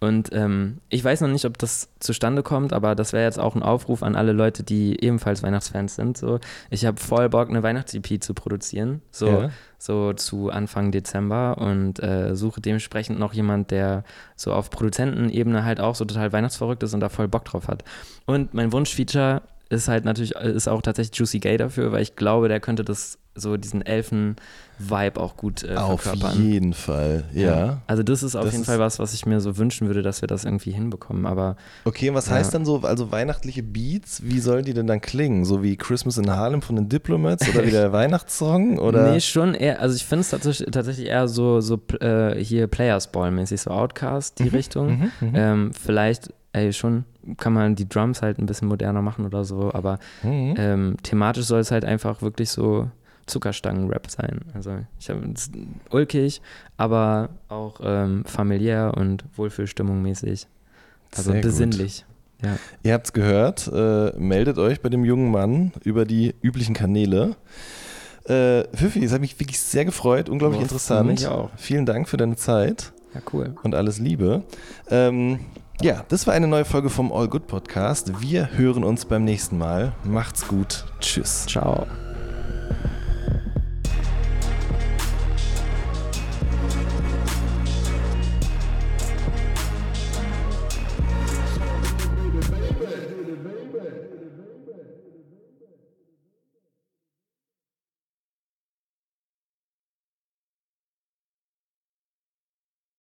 Speaker 2: Und ähm, ich weiß noch nicht, ob das zustande kommt, aber das wäre jetzt auch ein Aufruf an alle Leute, die ebenfalls Weihnachtsfans sind. So, ich habe voll Bock, eine Weihnachts-EP zu produzieren, so, ja. so zu Anfang Dezember und äh, suche dementsprechend noch jemand, der so auf Produzentenebene halt auch so total weihnachtsverrückt ist und da voll Bock drauf hat. Und mein Wunschfeature ist halt natürlich, ist auch tatsächlich Juicy Gay dafür, weil ich glaube, der könnte das so diesen Elfen-Vibe auch gut äh,
Speaker 1: verkörpern. Auf jeden Fall, ja. ja.
Speaker 2: Also das ist auf das jeden Fall was, was ich mir so wünschen würde, dass wir das irgendwie hinbekommen. Aber
Speaker 1: okay, was ja. heißt dann so, also weihnachtliche Beats? Wie sollen die denn dann klingen? So wie Christmas in Harlem von den Diplomats oder wie der Weihnachtssong? Oder?
Speaker 2: Nee, schon eher. Also ich finde es tatsächlich, tatsächlich eher so so äh, hier Players Ball mäßig, so Outcast die mhm, Richtung. Mhm, mhm. ähm, vielleicht ey, schon kann man die Drums halt ein bisschen moderner machen oder so, aber mhm. ähm, thematisch soll es halt einfach wirklich so Zuckerstangen-Rap sein. Also ich habe ulkig, aber auch ähm, familiär und Wohlfühlstimmung mäßig. Also Sehr besinnlich.
Speaker 1: Ja. Ihr habt es gehört, äh, meldet euch bei dem jungen Mann über die üblichen Kanäle. Äh, Fifi, es hat mich wirklich sehr gefreut, unglaublich oh, interessant. Mich auch. Vielen Dank für deine Zeit.
Speaker 2: Ja, cool.
Speaker 1: Und alles Liebe. Ähm, ja, das war eine neue Folge vom All Good Podcast. Wir hören uns beim nächsten Mal. Macht's gut. Tschüss.
Speaker 2: Ciao.